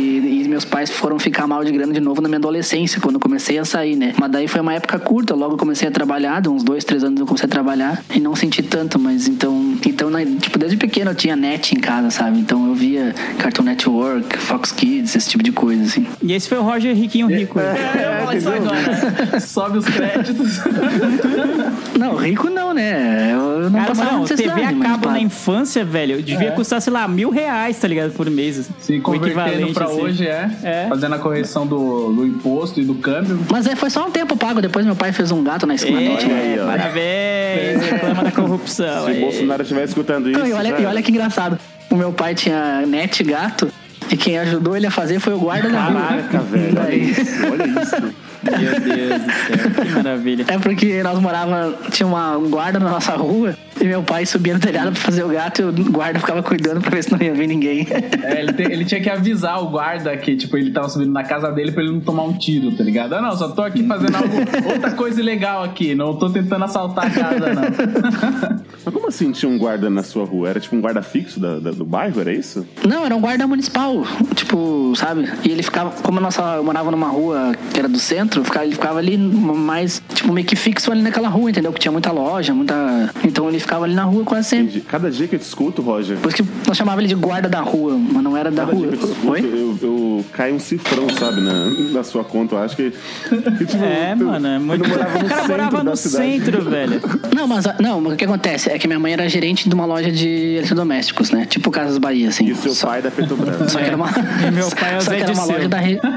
meus pais foram ficar mal de grana de novo na minha adolescência, quando eu comecei a sair, né? Mas daí foi uma época curta, logo eu comecei a trabalhar, de uns dois, três anos eu comecei a trabalhar e não senti tanto, mas então, então na- tipo, desde pequeno eu tinha net em casa, sabe? Então eu via Cartoon Network, Fox Kids, esse tipo de coisa, assim. E esse foi o Roger Riquinho Rico. É, falar isso agora. Sobe os créditos. Não, rico não, né? Eu, não Cara, passava não, TV a cabo na infância, velho, devia É. custar, sei lá, mil reais, tá ligado? Por mês. Se convertendo equivalente, pra assim. hoje é, É. fazendo a correção do, do imposto e do câmbio. Mas é, foi só um tempo pago. Depois meu pai fez um gato na esquina. É, ó. parabéns, reclama da corrupção. Se aí. Bolsonaro estiver escutando isso. Não, e, olha, já e olha que engraçado. O meu pai tinha net gato e quem ajudou ele a fazer foi o guarda da rua. Caraca, velho. Olha isso. Olha isso. Meu Deus do céu, que maravilha. É porque nós morava, tinha uma, um guarda na nossa rua e meu pai subia no telhado pra fazer o gato e o guarda ficava cuidando pra ver se não ia vir ninguém. É, ele, te- ele tinha que avisar o guarda que, tipo, ele tava subindo na casa dele pra ele não tomar um tiro, tá ligado? Ah, não, só tô aqui fazendo algo, outra coisa ilegal aqui, não tô tentando assaltar a casa, não. Mas como assim tinha um guarda na sua rua? Era tipo um guarda fixo da- da- do bairro, era isso? Não, era um guarda municipal, tipo, sabe? E ele ficava, como a nossa, eu morava numa rua que era do centro, ele ficava ali mais, tipo, meio que fixo ali naquela rua, entendeu? Que tinha muita loja, muita. Então ele ficava ali na rua quase sempre. Entendi. Cada dia que eu te escuto, Roger. Por isso que nós chamava ele de guarda da rua, mas não era da Cada rua. dia que eu te escuto, Oi? eu, eu caio um cifrão, sabe, na, na sua conta. Eu acho que. que, tipo, É, eu- mano, é muito. Eu morava no o cara centro morava no centro, velho. Não, mas não, mas o que acontece é que minha mãe era gerente de uma loja de eletrodomésticos, né? Tipo Casas Bahia, assim. E o seu Só- pai é da Petrobras. Só que era uma. E meu pai é o só que era uma loja da re...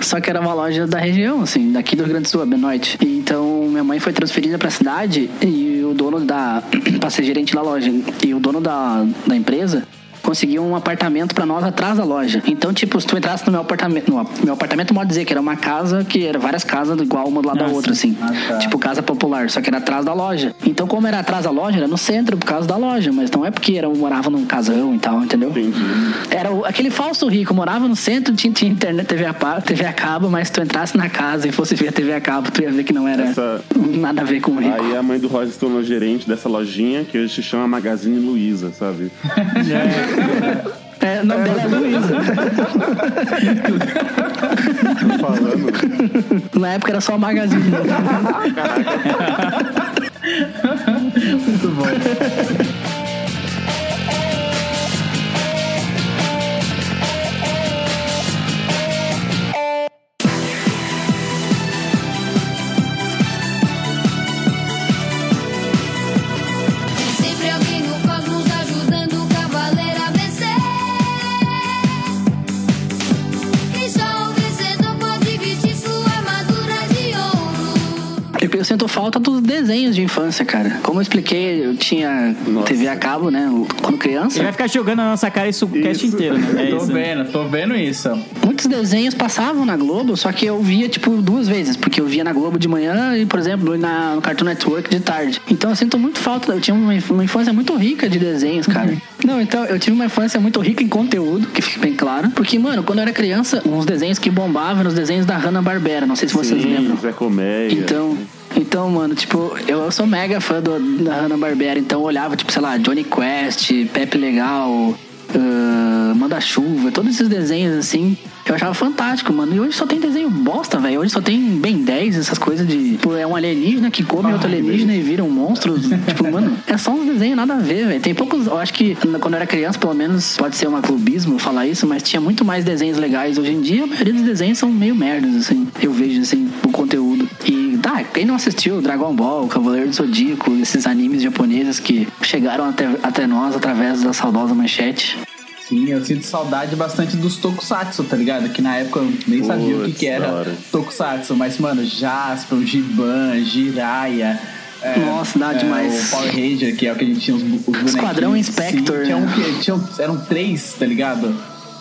só, que era uma loja da região, assim, daqui do Rio Grande do Sul, a Benoit. E Então minha mãe foi transferida pra cidade e o dono da. pra ser gerente da loja. E o dono da, da empresa conseguiu um apartamento pra nós atrás da loja. Então, tipo, se tu entrasse no meu apartamento, no meu apartamento pode dizer que era uma casa que era várias casas igual uma do lado da Ah, outra, sim. assim. Tipo casa popular, só que era atrás da loja. Então, como era atrás da loja, era no centro por causa da loja, mas não é porque era, eu morava num casão e tal, entendeu? Entendi. Era o- aquele falso rico, morava no centro, tinha, tinha internet, TV a, TV a cabo, mas se tu entrasse na casa e fosse ver a TV a cabo, tu ia ver que não era Essa- nada a ver com o rico. Aí a mãe do Roger se tornou gerente dessa lojinha que hoje se chama Magazine Luiza, sabe? É, o nome dela é Luísa. Tô falando. Na época era só Magazine. Muito bom. Eu, eu sinto falta dos desenhos de infância, cara. Como eu expliquei, eu tinha TV a cabo, né? Quando criança. Ele vai ficar jogando na nossa cara isso o cast inteiro, né? É tô isso. vendo, tô vendo isso. Muitos desenhos passavam na Globo, só que eu via, tipo, duas vezes. Porque eu via na Globo de manhã e, por exemplo, na, no Cartoon Network de tarde. Então eu sinto muito falta. Eu tinha uma, uma infância muito rica de desenhos, cara. Não, então eu tive uma infância muito rica em conteúdo, que fique bem claro. Porque, mano, quando eu era criança, uns desenhos que bombavam eram os desenhos da Hanna-Barbera. Não sei se vocês Sim, lembram. Zé Colmeia. Então, então, mano, tipo, eu sou mega fã do, da Hanna-Barbera, então eu olhava, tipo, sei lá, Johnny Quest, Pepe Legal, ah, Manda-Chuva, todos esses desenhos, assim, eu achava fantástico, mano. E hoje só tem desenho bosta, velho. Hoje só tem Ben 10, essas coisas de. Tipo, é um alienígena que come outro alienígena e vira um monstro. tipo, mano, é só uns desenhos nada a ver, velho. Tem poucos. Eu acho que quando eu era criança, pelo menos, pode ser um clubismo falar isso, mas tinha muito mais desenhos legais. Hoje em dia, a maioria dos desenhos são meio merdas, assim. Eu vejo, assim, o conteúdo. E, tá, quem não assistiu Dragon Ball, Cavaleiro do Zodíaco, esses animes japoneses que chegaram até, até nós através da saudosa manchete. Sim, eu sinto saudade bastante dos tokusatsu, tá ligado? Que na época eu nem sabia o que, que era tokusatsu, mas, mano, Jasper, o Giban, Jiraiya. é, Nossa, dá é, demais. O Power Ranger, que é o que a gente tinha os, os. Esquadrão Inspector, Sim, tinha um tinha, eram três, tá ligado?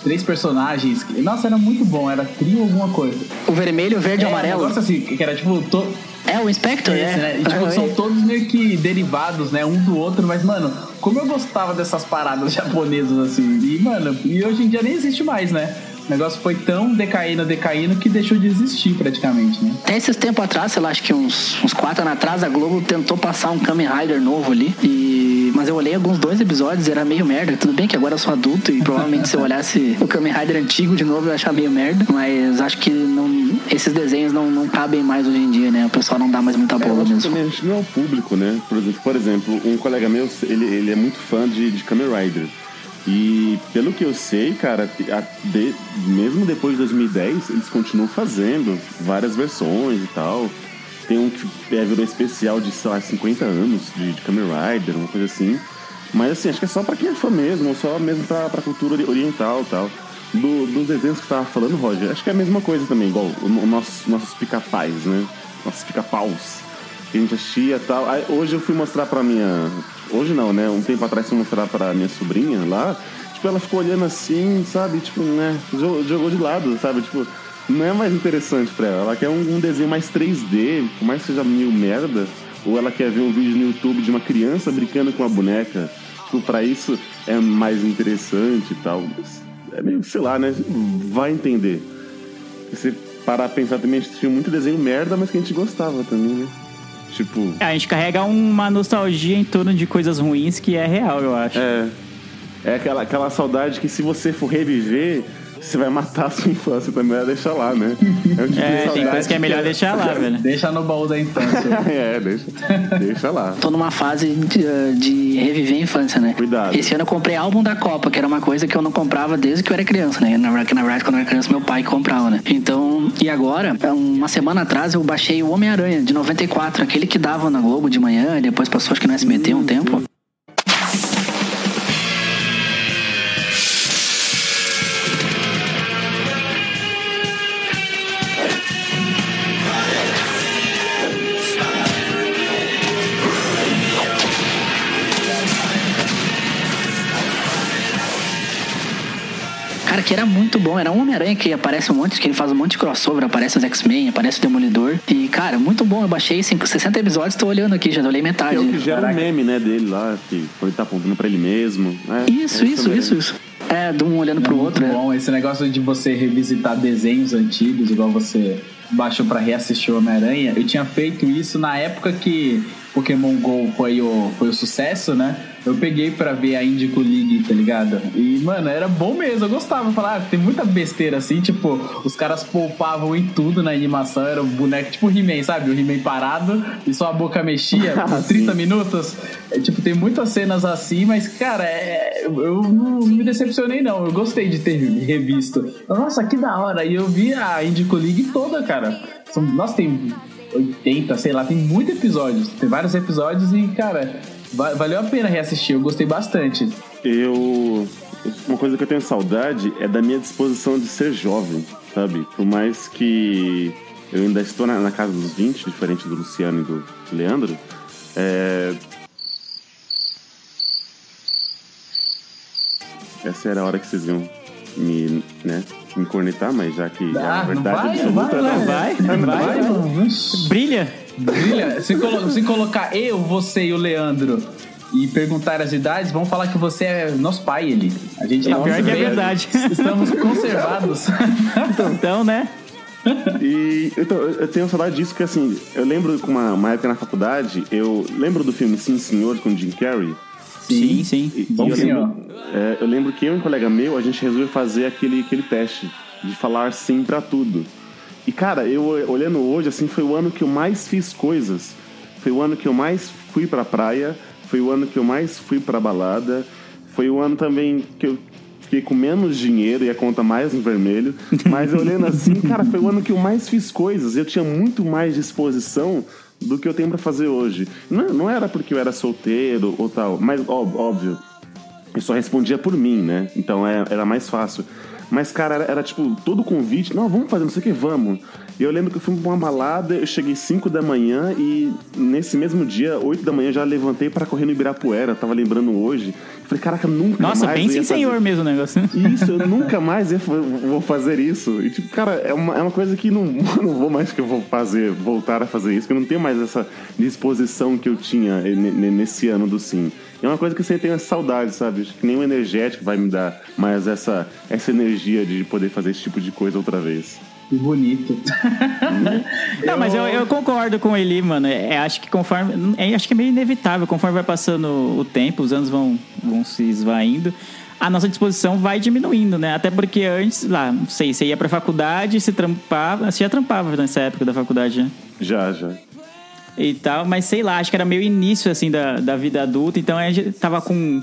Três personagens. Nossa, era muito bom, era trio alguma coisa. O vermelho, o verde e é, o Um amarelo. negócio assim, que era tipo. To... É, o Inspector, Esse, é. né? E, tipo, Ah, são é. todos meio que derivados, né? Um do outro, mas, mano, como eu gostava dessas paradas japonesas, assim. E, mano, e hoje em dia nem existe mais, né? O negócio foi tão decaindo, decaindo, que deixou de existir praticamente, né? Até esses tempos atrás, sei lá, acho que uns, uns quatro anos atrás, a Globo tentou passar um Kamen Rider novo ali. E... Mas eu olhei alguns dois episódios e era meio merda. Tudo bem que agora eu sou adulto e provavelmente se eu olhasse o Kamen Rider antigo de novo eu ia achar meio merda. Mas acho que não, esses desenhos não, não cabem mais hoje em dia, né? O pessoal não dá mais muita É, bola acho que mesmo. também a gente não é o público, né? Por exemplo, por exemplo, um colega meu, ele, ele é muito fã de, de Kamen Rider. E pelo que eu sei, cara, de- mesmo depois de 2010, eles continuam fazendo várias versões e tal. Tem um que é, virou especial de, sei lá, 50 anos de, de Kamen Rider, uma coisa assim. Mas assim, acho que é só pra quem é fã mesmo, só mesmo pra, pra cultura ori- oriental e tal. Do- dos desenhos que tava falando, Roger, acho que é a mesma coisa também, igual o, o nosso, nossos pica-pais, né? Nossos pica-paus. Que a gente assistia e tal. Aí, hoje eu fui mostrar pra minha. Hoje não, né? Um tempo atrás fui mostrar pra minha sobrinha lá. Tipo, ela ficou olhando assim, sabe? Tipo, né? jo- Jogou de lado, sabe? Tipo, não é mais interessante pra ela. Ela quer um, um desenho mais 3D, por mais que seja meio merda. Ou ela quer ver um vídeo no YouTube de uma criança brincando com uma boneca. Tipo, pra isso é mais interessante e tal. É meio, sei lá, né? Vai entender. Se você parar a pensar também, a gente tinha muito desenho merda, mas que a gente gostava também, né? Tipo. É, a gente carrega uma nostalgia em torno de coisas ruins que é real, eu acho. É. É aquela, aquela saudade que se você for reviver, você vai matar a sua infância também, vai deixar lá, né? É, um tipo É, tem coisa que é melhor deixar lá, velho. Deixa no baú da infância. é, deixa, deixa lá. Tô numa fase de, de reviver a infância, né? Cuidado. Esse ano eu comprei álbum da Copa, que era uma coisa que eu não comprava desde que eu era criança, né? Na verdade, na verdade, quando eu era criança, meu pai comprava, né? Então, e agora, uma semana atrás, eu baixei o Homem-Aranha, de 94, aquele que dava na Globo de manhã, e depois passou acho que no SBT um tempo. Muito bom. Era um Homem-Aranha que aparece um monte, que ele faz um monte de crossover, aparece os X-Men, aparece o Demolidor. E, cara, muito bom. Eu baixei cinco- 60 episódios, tô olhando aqui, já olhei metade. É o que gera um meme, né, dele lá, que ele tá apontando pra ele mesmo. É, Isso, é isso, isso, isso. É, de um olhando pro Muito outro. é. bom esse negócio de você revisitar desenhos antigos, igual você baixou pra reassistir o Homem-Aranha. Eu tinha feito isso na época que Pokémon GO foi o, foi o sucesso, né? Eu peguei pra ver a Indico League, tá ligado? E, mano, era bom mesmo, eu gostava. Falar, ah, tem muita besteira assim, tipo, os caras poupavam em tudo na animação, era um boneco tipo He-Man, sabe? O He-Man parado e só a boca mexia por 30 minutos. É, tipo, tem muitas cenas assim, mas, cara, é, eu não me decepcionei, não. Eu gostei de ter revisto. Nossa, que da hora. E eu vi a Indico League toda, cara. Nossa, tem 80, sei lá, tem muitos episódios. Tem vários episódios e, cara, va- valeu a pena reassistir. Eu gostei bastante. Eu. Uma coisa que eu tenho saudade é da minha disposição de ser jovem, sabe? Por mais que eu ainda estou na, na casa dos 20, diferente do Luciano e do Leandro. É, Essa era a hora que vocês iam me, né, me cornetar, mas já que é a Ah, não verdade vai, absoluta. vai, não. Vai, Vai, vai. mano. Brilha. Brilha. Se, colo- se colocar eu, você e o Leandro e perguntar as idades, vão falar que você é nosso pai, ele. A gente tá pior que é verdade. Estamos conservados. Então, né? E então, eu eu tenho saudade disso, que assim, eu lembro com uma, uma época na faculdade, eu lembro do filme Sim Senhor com Jim Carrey. Sim, sim. Bom e lembro, é, eu lembro que eu e um colega meu, a gente resolveu fazer aquele, aquele teste de falar sim pra tudo. E cara, eu olhando hoje, assim, foi o ano que eu mais fiz coisas. Foi o ano que eu mais fui pra praia, foi o ano que eu mais fui pra balada, foi o ano também que eu fiquei com menos dinheiro e a conta mais no vermelho. Mas olhando assim, cara, foi o ano que eu mais fiz coisas. Eu tinha muito mais disposição do que eu tenho pra fazer hoje. Não, não era porque eu era solteiro ou tal, mas óbvio, eu só respondia por mim, né? Então é- era mais fácil. Mas, cara, era, era, tipo, todo convite, não, vamos fazer, não sei o que, vamos. E eu lembro que eu fui pra uma balada, eu cheguei 5 da manhã e nesse mesmo dia, 8 da manhã, já levantei pra correr no Ibirapuera, tava lembrando hoje. Falei, caraca, nunca Nossa, mais. bem ia sim, fazer- senhor mesmo o negócio. isso, eu nunca mais ia, vou fazer isso. E, tipo, cara, é uma, é uma coisa que não, não vou mais que eu vou fazer, voltar a fazer isso, que eu não tenho mais essa disposição que eu tinha ne- nesse ano do sim. É uma coisa que eu sempre tenho essa saudade, sabe? Acho que nem o energético vai me dar mais essa, essa energia de poder fazer esse tipo de coisa outra vez. Que bonito. Não, mas eu, eu concordo com ele, mano. É, acho que conforme. É, acho que é meio inevitável. Conforme vai passando o tempo, os anos vão, vão se esvaindo. A nossa disposição vai diminuindo, né? Até porque antes, lá, não sei, você ia pra faculdade, se trampava. Você já trampava nessa época da faculdade, né? Já, já. e tal, mas sei lá, acho que era meio início assim da, da vida adulta, então a gente tava com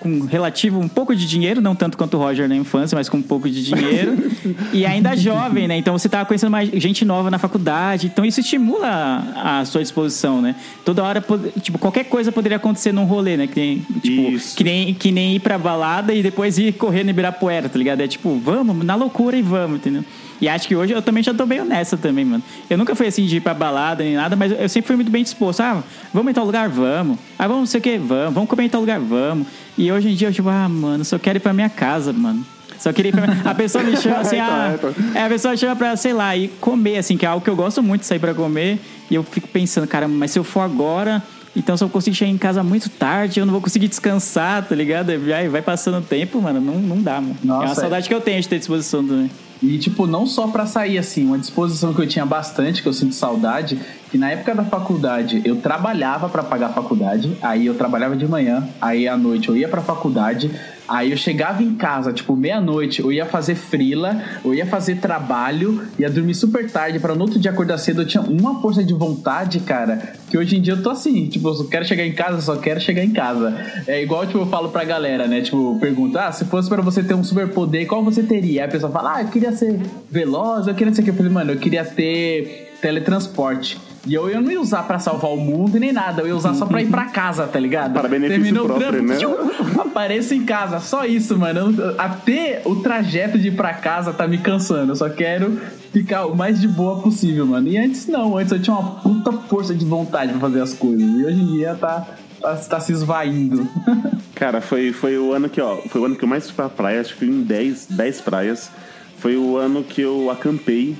com relativo um pouco de dinheiro, não tanto quanto o Roger na infância, mas com um pouco de dinheiro. e ainda jovem, né? Então você tava conhecendo mais gente nova na faculdade, então isso estimula a, a sua disposição, né? Toda hora, tipo, qualquer coisa poderia acontecer num rolê, né? Que nem, tipo, que nem, que nem ir pra balada e depois ir correr no Ibirapuera, tá ligado? É tipo, vamos, na loucura e vamos, entendeu? E acho que hoje eu também já tô meio nessa também, mano. Eu nunca fui assim de ir pra balada nem nada, mas eu sempre fui muito bem disposto. Ah, vamos em tal lugar? Vamos. Ah, vamos não sei o que? Vamos. Vamos comer em tal lugar? Vamos. E hoje em dia eu tipo, ah, mano, só quero ir pra minha casa, mano. Só queria ir pra minha... A pessoa me chama assim, ah... Então, É, a pessoa chama pra, sei lá, ir comer, assim, que é algo que eu gosto muito sair pra comer. E eu fico pensando, cara, mas se eu for agora... Então, se eu consigo chegar em casa muito tarde, eu não vou conseguir descansar, tá ligado? E aí vai passando o tempo, mano, não, não dá, mano. é uma Nossa, saudade que eu tenho de ter disposição também. E, tipo, não só pra sair, assim, uma disposição que eu tinha bastante, que eu sinto saudade, que na época da faculdade eu trabalhava pra pagar a faculdade, aí eu trabalhava de manhã, aí à noite eu ia pra faculdade, aí eu chegava em casa, tipo, meia-noite, eu ia fazer frila, eu ia fazer trabalho, ia dormir super tarde pra no outro dia acordar cedo, eu tinha uma força de vontade, cara, que hoje em dia eu tô assim, tipo, eu só quero chegar em casa, só quero chegar em casa. É igual, tipo, eu falo pra galera, né, tipo, pergunta, ah, se fosse pra você ter um superpoder, qual você teria? Aí a pessoa fala, ah, eu queria ser veloz, eu queria o que. Eu falei, mano, eu queria ter teletransporte. E eu, eu não ia usar pra salvar o mundo e nem nada, eu ia usar só pra ir pra casa, tá ligado? Para benefício o próprio, trampo, né? tchum, apareço em casa, só isso, mano. Eu- até o trajeto de ir pra casa tá me cansando. Eu só quero ficar o mais de boa possível, mano. E antes não, antes eu tinha uma puta força de vontade pra fazer as coisas. E hoje em dia tá, tá, tá se esvaindo. Cara, foi, foi o ano que, ó, foi o ano que eu mais fui pra praia, acho que fui em 10, 10 praias. Foi o ano que eu acampei.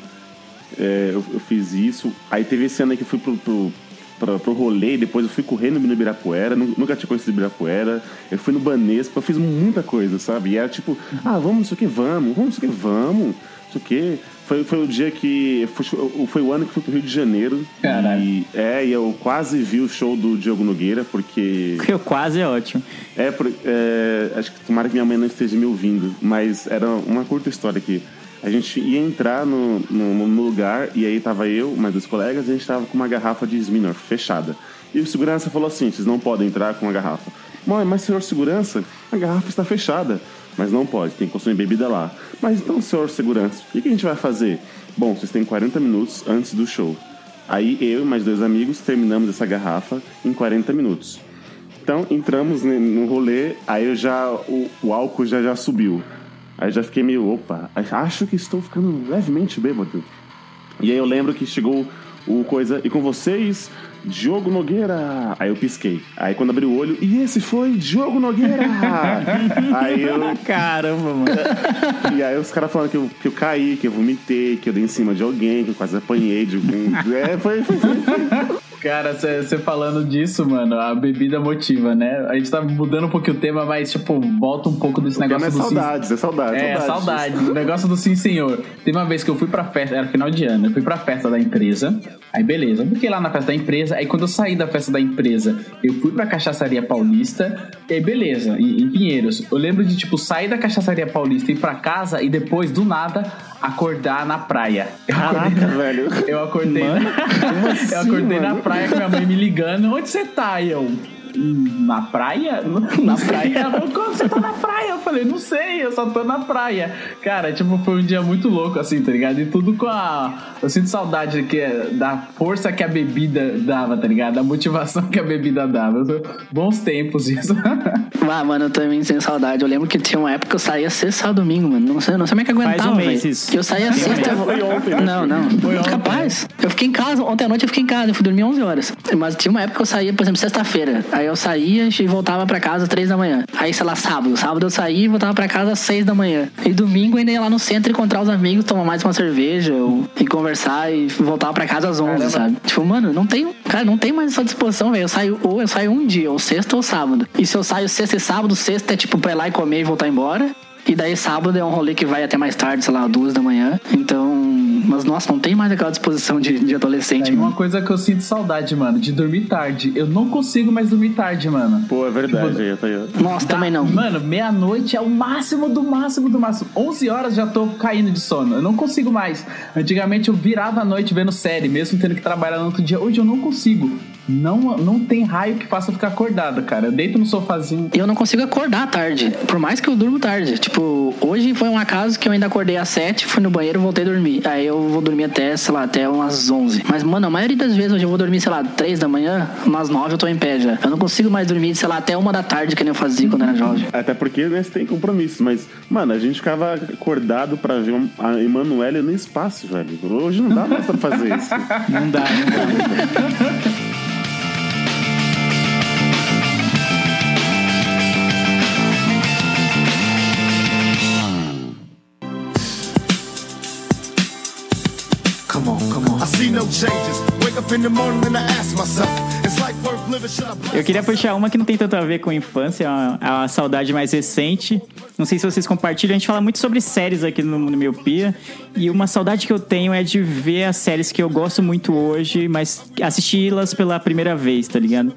É, eu, eu fiz isso. Aí teve esse ano aí que eu fui pro, pro, pra, pro rolê, depois eu fui correndo no Ibirapuera, nu- nunca tinha conhecido Ibirapuera. Eu fui no Banespa, eu fiz muita coisa, sabe? E era tipo, ah, vamos, não sei o que, vamos, vamos, não sei o que, vamos, não sei o que. Foi, foi o dia que. Foi, foi o ano que fui pro Rio de Janeiro. Caralho. E, é, e eu quase vi o show do Diogo Nogueira, porque. Eu quase é ótimo. É, é, acho que tomara que minha mãe não esteja me ouvindo, mas era uma curta história aqui. A gente ia entrar no, no, no lugar e aí tava eu, mais dois colegas, e a gente tava com uma garrafa de Smirnoff fechada. E o segurança falou assim: vocês não podem entrar com a garrafa. Mãe, mas senhor segurança, a garrafa está fechada. Mas não pode, tem que consumir bebida lá. Mas então, senhor segurança, o que, a gente vai fazer? Bom, vocês têm 40 minutos antes do show. Aí eu e mais dois amigos terminamos essa garrafa em 40 minutos. Então entramos no rolê, aí eu já o, o álcool já já subiu. Aí já fiquei meio, opa, acho que estou ficando levemente bêbado. E aí eu lembro que chegou o coisa. E com vocês, Diogo Nogueira. Aí eu pisquei. Aí quando abri o olho, e esse foi Diogo Nogueira! aí eu. Caramba, mano. E aí os caras falando que eu, que eu caí, que eu vomitei, que eu dei em cima de alguém, que eu quase apanhei de algum. É, foi, foi, foi, foi. Cara, você falando disso, mano, a bebida motiva, né? A gente tá mudando um pouquinho o tema, mas, tipo, volta um pouco desse O tema negócio é do sim- saudades, é saudade. É, saudade. disso. O negócio do sim, senhor. Teve uma vez que eu fui pra festa, era final de ano, eu fui pra festa da empresa. Aí, beleza, eu fiquei lá na festa da empresa. Aí, quando eu saí da festa da empresa, eu fui pra Cachaçaria Paulista. E aí, beleza, em, em Pinheiros. Eu lembro de, tipo, sair da Cachaçaria Paulista, ir pra casa e depois, do nada, acordar na praia. Eu Caraca, velho. eu acordei, na... eu acordei na praia com minha mãe me ligando. Onde você tá? Eu. "Hum, Na praia? Na praia? Ela falou, Como você tá na praia? Eu falei, não sei, eu só tô na praia. Cara, tipo, foi um dia muito louco, assim, tá ligado? E tudo com a. Eu sinto saudade que, da força que a bebida dava, tá ligado? Da motivação que a bebida dava. Bons tempos isso. Ah, mano, eu também tenho saudade. Eu lembro que tinha uma época que eu saía sexta, sábado, domingo, mano. Não sei, não sei como é que eu Faz aguentava, um mês velho. isso. Que eu saía sexta... Foi ontem, né? Não, não. Capaz. Eu fiquei em casa, ontem à noite eu fiquei em casa, eu fui dormir 11 horas. Mas tinha uma época que eu saía, por exemplo, sexta-feira. Aí eu saía e voltava pra casa às 3 da manhã. Aí, sei lá, sábado. Sábado eu saía e voltava pra casa às 6 da manhã. E domingo eu ainda ia lá no centro encontrar os amigos, tomar mais uma cerveja ou- e conversar e voltava pra casa às 11, sabe? Tipo, mano, não tem, cara, não tem mais essa disposição, velho. Eu saio ou eu saio um dia, ou sexta ou sábado. E se eu saio sexta e sábado, sexta é tipo pra ir lá e comer e voltar embora. E daí sábado é um rolê que vai até mais tarde, sei lá, duas da manhã. Então, mas nossa, não tem mais aquela disposição de, de adolescente, É uma coisa que eu sinto saudade, mano, de dormir tarde. Eu não consigo mais dormir tarde, mano. Pô, é verdade. aí eu tô. Nossa, também não. Mano, meia-noite é o máximo do máximo do máximo. 11 horas já tô caindo de sono. Eu não consigo mais. Antigamente eu virava a noite vendo série, mesmo tendo que trabalhar no outro dia. Hoje eu não consigo. Não, não tem raio que faça eu ficar acordado, cara. Eu deito no sofazinho. Eu não consigo acordar tarde, por mais que eu durmo tarde. Tipo, hoje foi um acaso que eu ainda acordei às 7, fui no banheiro, voltei a dormir. Aí eu vou dormir até, sei lá, até umas 11. Mas, mano, a maioria das vezes hoje eu vou dormir, sei lá, 3 da manhã, umas 9 eu tô em pé já. Eu não consigo mais dormir, sei lá, até uma da tarde que nem eu fazia quando era jovem. Até porque, né, você tem compromisso. Mas, mano, a gente ficava acordado pra ver a Emanuele no espaço, velho. Hoje não dá mais pra fazer isso. Não dá, não dá. Come on, come on. I see no changes. Wake up in the morning and I ask myself, it's like worth living, should I bless Eu queria myself? puxar uma que não tem tanto a ver com infância, é uma, uma saudade mais recente. Não sei se vocês compartilham, a gente fala muito sobre séries aqui no, no Miopia. E uma saudade que eu tenho é de ver as séries que eu gosto muito hoje, mas assisti-las pela primeira vez, tá ligado?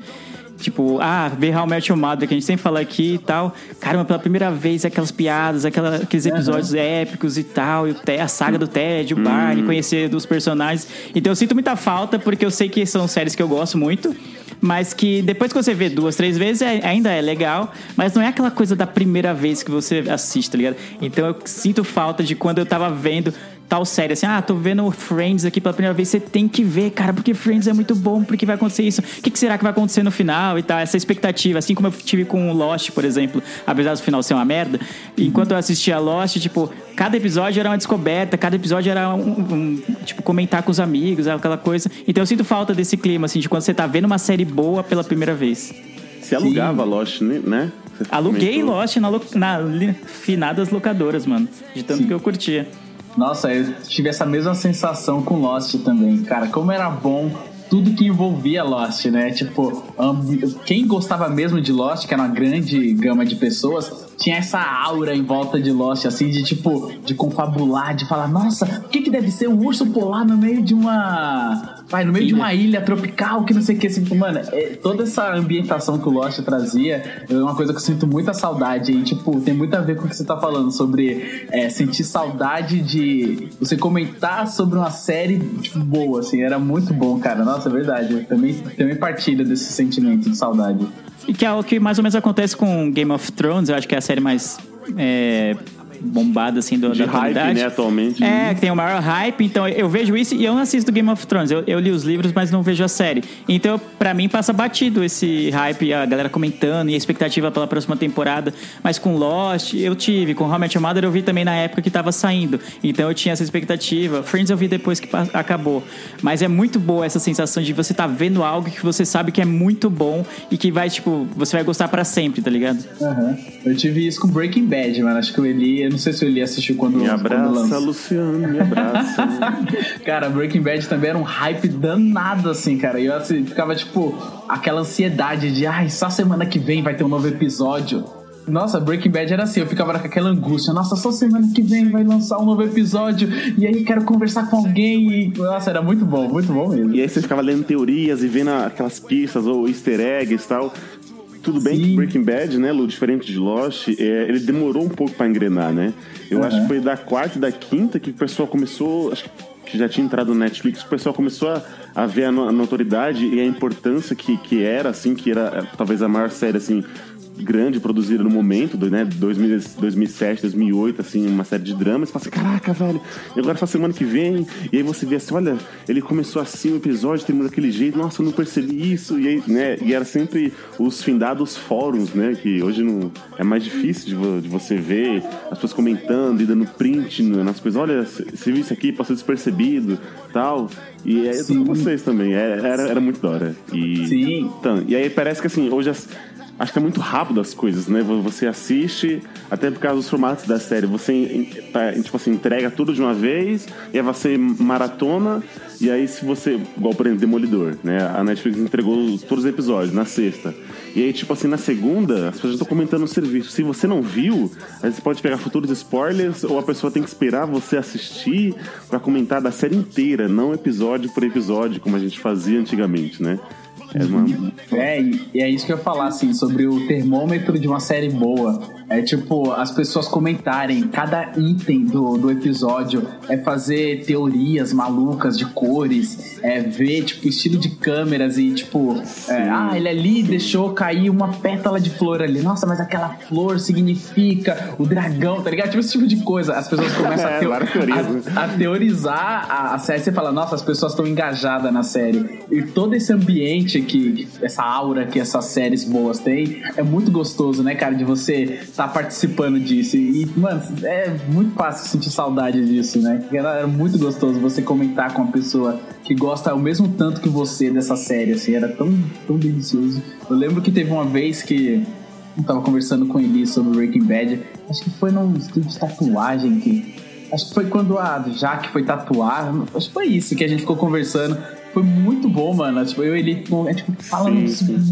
Tipo, ah, ver How I Met Your Mother, que a gente sempre fala aqui e tal. Caramba, pela primeira vez, aquelas piadas, aquela- aqueles episódios épicos e tal. E a saga do Ted, o Barney, conhecer dos personagens. Então eu sinto muita falta, porque eu sei que são séries que eu gosto muito. Mas que depois que você vê duas, três vezes, é- ainda é legal. Mas não é aquela coisa da primeira vez que você assiste, tá ligado? Então eu sinto falta de quando eu tava vendo tal série, assim, ah, tô vendo Friends aqui pela primeira vez, você tem que ver, cara, porque Friends é muito bom, porque vai acontecer isso, o que, que será que vai acontecer no final e tal, essa expectativa, assim como eu tive com Lost, por exemplo, apesar do final ser uma merda, enquanto eu assistia Lost, tipo, cada episódio era uma descoberta, cada episódio era um, um, tipo, comentar com os amigos, aquela coisa, então eu sinto falta desse clima, assim, de quando você tá vendo uma série boa pela primeira vez. Você alugava Lost, né? né? Aluguei. Lost na, lo- na finadas locadoras, mano, de tanto que eu curtia. Nossa, eu tive essa mesma sensação com Lost também. Cara, como era bom tudo que envolvia Lost, né? Tipo, quem gostava mesmo de Lost, que era uma grande gama de pessoas, tinha essa aura em volta de Lost, assim, de tipo, de confabular, de falar, nossa, o que que deve ser um urso polar no meio de uma. Vai, no meio de uma ilha tropical, que não sei o que, assim, mano, é, toda essa ambientação que o Lost trazia é uma coisa que eu sinto muita saudade e, tipo, tem muito a ver com o que você tá falando sobre é, sentir saudade de você comentar sobre uma série, tipo, boa, assim, era muito bom, cara, nossa, é verdade, eu também, também partilho desse sentimento de saudade. E que é o que mais ou menos acontece com Game of Thrones, eu acho que é a série mais é, bombada, assim, do, De da hype, atualidade. né, atualmente. É, que tem o maior hype, então eu vejo isso e eu não assisto Game of Thrones. Eu, eu li os livros, mas não vejo a série. Então, pra mim, passa batido esse hype, a galera comentando e a expectativa pela próxima temporada. Mas com Lost, eu tive. Com How I Met Your Mother, eu vi também na época que tava saindo. Então, eu tinha essa expectativa. Friends eu vi depois que acabou. Mas é muito boa essa sensação de você tá vendo algo que você sabe que é muito bom e que vai, tipo, você vai gostar pra sempre, tá ligado? Aham. Eu tive isso com Breaking Bad, mano. Acho que o Eli, eu não sei se o Eli assistiu quando Me quando abraça, lançou. Luciano, me abraça. Cara, Breaking Bad também era um hype danado, assim, cara. E eu assim, ficava, tipo, aquela ansiedade de, ai, só semana que vem vai ter um novo episódio. Nossa, Breaking Bad era assim, eu ficava com aquela angústia. Nossa, só semana que vem vai lançar um novo episódio. E aí quero conversar com alguém. E, nossa, era muito bom, muito bom mesmo. E aí você ficava lendo teorias e vendo aquelas pistas ou easter eggs e tal. Tudo bem que Breaking Bad, né, Lu, diferente de Lost, é, ele demorou um pouco pra engrenar, né? Eu acho que foi da quarta e da quinta que o pessoal começou, acho que já tinha entrado no Netflix, o pessoal começou a, a ver a, no- a notoriedade e a importância que, que era, assim, que era é, talvez a maior série, assim, grande produzida no momento, né, 2000, 2007, 2008, assim, uma série de dramas, você fala assim, caraca, velho, e agora só semana que vem, e aí você vê assim, olha, ele começou assim o episódio, terminou daquele jeito, nossa, eu não percebi isso, e aí, né, e era sempre os findados fóruns, né, que hoje não, é mais difícil de, vo- de você ver as pessoas comentando e dando print nas coisas, olha, você viu isso aqui, passou despercebido, tal, e aí eu tô com vocês também, era, era, era muito da hora. E, Sim. Então, e aí parece que assim, hoje as- acho que é muito rápido as coisas, né? Você assiste, até por causa dos formatos da série, você tá, tipo assim, entrega tudo de uma vez, e aí você maratona, e aí se você, igual por exemplo, Demolidor, né? A Netflix entregou os- todos os episódios na sexta. E aí, tipo assim, na segunda, as pessoas estão comentando o serviço. Se você não viu, aí você pode pegar futuros spoilers, ou a pessoa tem que esperar você assistir pra comentar da série inteira, não episódio por episódio, como a gente fazia antigamente, né? É uma, É, e é isso que eu ia falar, assim, sobre o termômetro de uma série boa. É tipo, as pessoas comentarem cada item do, do episódio, é fazer teorias malucas de cores, é ver, tipo, estilo de câmeras e, tipo, é, ah, ele ali deixou cair uma pétala de flor ali. Nossa, mas aquela flor significa o dragão, tá ligado? Tipo, esse tipo de coisa. As pessoas começam a, É, teo- né? a, a teorizar a, a série. Você fala, nossa, as pessoas estão engajadas na série. E todo esse ambiente que, que- essa aura que essas séries boas têm, é muito gostoso, né, cara, de você estar participando disso. E, mano, é muito fácil sentir saudade disso, né? Era, era muito gostoso você comentar com uma pessoa que gosta ao mesmo tanto que você dessa série, assim, era tão, tão delicioso. Eu lembro que teve uma vez que eu tava conversando com ele sobre Breaking Bad, acho que foi num estúdio de tatuagem que Acho que foi quando a Jaque foi tatuar. Acho que foi isso que a gente ficou conversando. Foi muito bom, mano. Tipo, eu e ele tipo, é, tipo, falando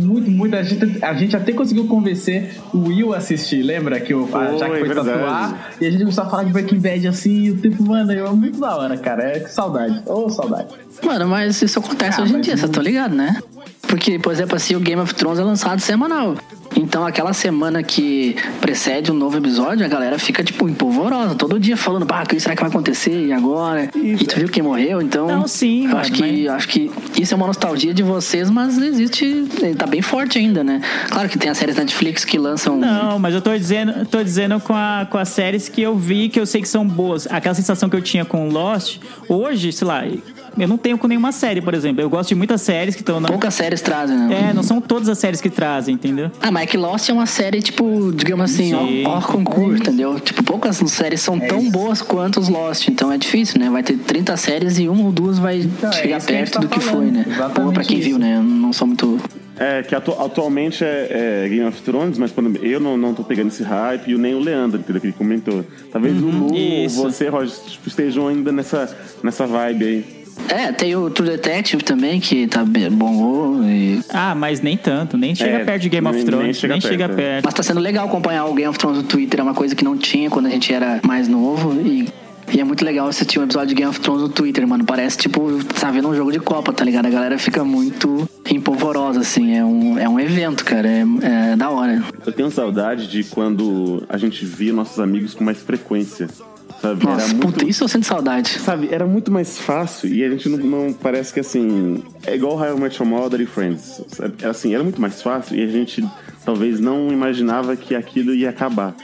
muito, muito. A gente, a gente até conseguiu convencer o Will a assistir. Lembra que o, a Foi, Jaque foi verdade. tatuar? E a gente começou a falar de Breaking Bad assim. E o tempo, mano, eu, é muito da hora, cara. É que saudade. Ô, saudade. Mano, mas isso acontece Ah, hoje em dia, não- você tá ligado, né? Porque, por exemplo, assim, o Game of Thrones é lançado semanal. Então, aquela semana que precede um novo episódio, a galera fica, tipo, empolvorosa. Todo dia falando, pá, o que será que vai acontecer? E agora? E tu viu quem morreu? Então, Não, sim, eu acho que, acho que isso é uma nostalgia de vocês, mas existe, tá bem forte ainda, né? Claro que tem as séries Netflix que lançam... Não, mas eu tô dizendo, tô dizendo com, a, com as séries que eu vi, que eu sei que são boas. Aquela sensação que eu tinha com Lost, hoje, sei lá, eu não tenho com nenhuma série, por exemplo. Eu gosto de muitas séries que estão. Poucas séries trazem, né? É, não são todas as séries que trazem, entendeu? Ah, mas é que Lost é uma série, tipo, digamos assim, Sim. ó, ó concurso, entendeu? Tipo, poucas séries são tão boas quanto os Lost, então é difícil, né? Vai ter 30 séries e uma ou duas vai é chegar isso que gente perto tá do que falando, foi, né? exatamente Ou pra quem isso. viu, né? Eu não sou muito. É, que atu- atualmente é, é Game of Thrones, mas exemplo, eu não, não tô pegando esse hype e nem o Leandro, entendeu? Que ele comentou. Talvez o Lu ou isso. você, Roger, tipo, estejam ainda nessa, nessa vibe aí. É, tem o True Detective também, que tá bem- bom. E... Ah, mas nem tanto, nem chega É, perto de Game of nem- Thrones, nem nem chega chega, perto, é. perto. Mas tá sendo legal acompanhar o Game of Thrones no Twitter, é uma coisa que não tinha quando a gente era mais novo. E, e é muito legal assistir um episódio de Game of Thrones no Twitter, mano. Parece tipo, tá vendo um jogo de Copa, tá ligado? A galera fica muito empolvorosa, assim. É um, é um evento, cara. É, é da hora. Eu tenho saudade de quando a gente via nossos amigos com mais frequência. Sabe? Nossa, era muito, puta, isso eu sinto saudade. Sabe, era muito mais fácil e a gente não, não- parece que assim. É igual How I Met Your Mother e Friends. Sabe? Era assim, era muito mais fácil e a gente talvez não imaginava que aquilo ia acabar.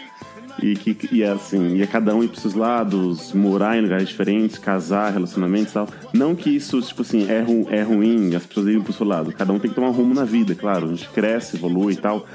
E que e assim, ia cada um ir pros seus lados, morar em lugares diferentes, casar, relacionamentos e tal. Não que isso, tipo assim, é, ru é ruim, as pessoas irem pro seu lado. Cada um tem que tomar um rumo na vida, claro. A gente cresce, evolui e tal.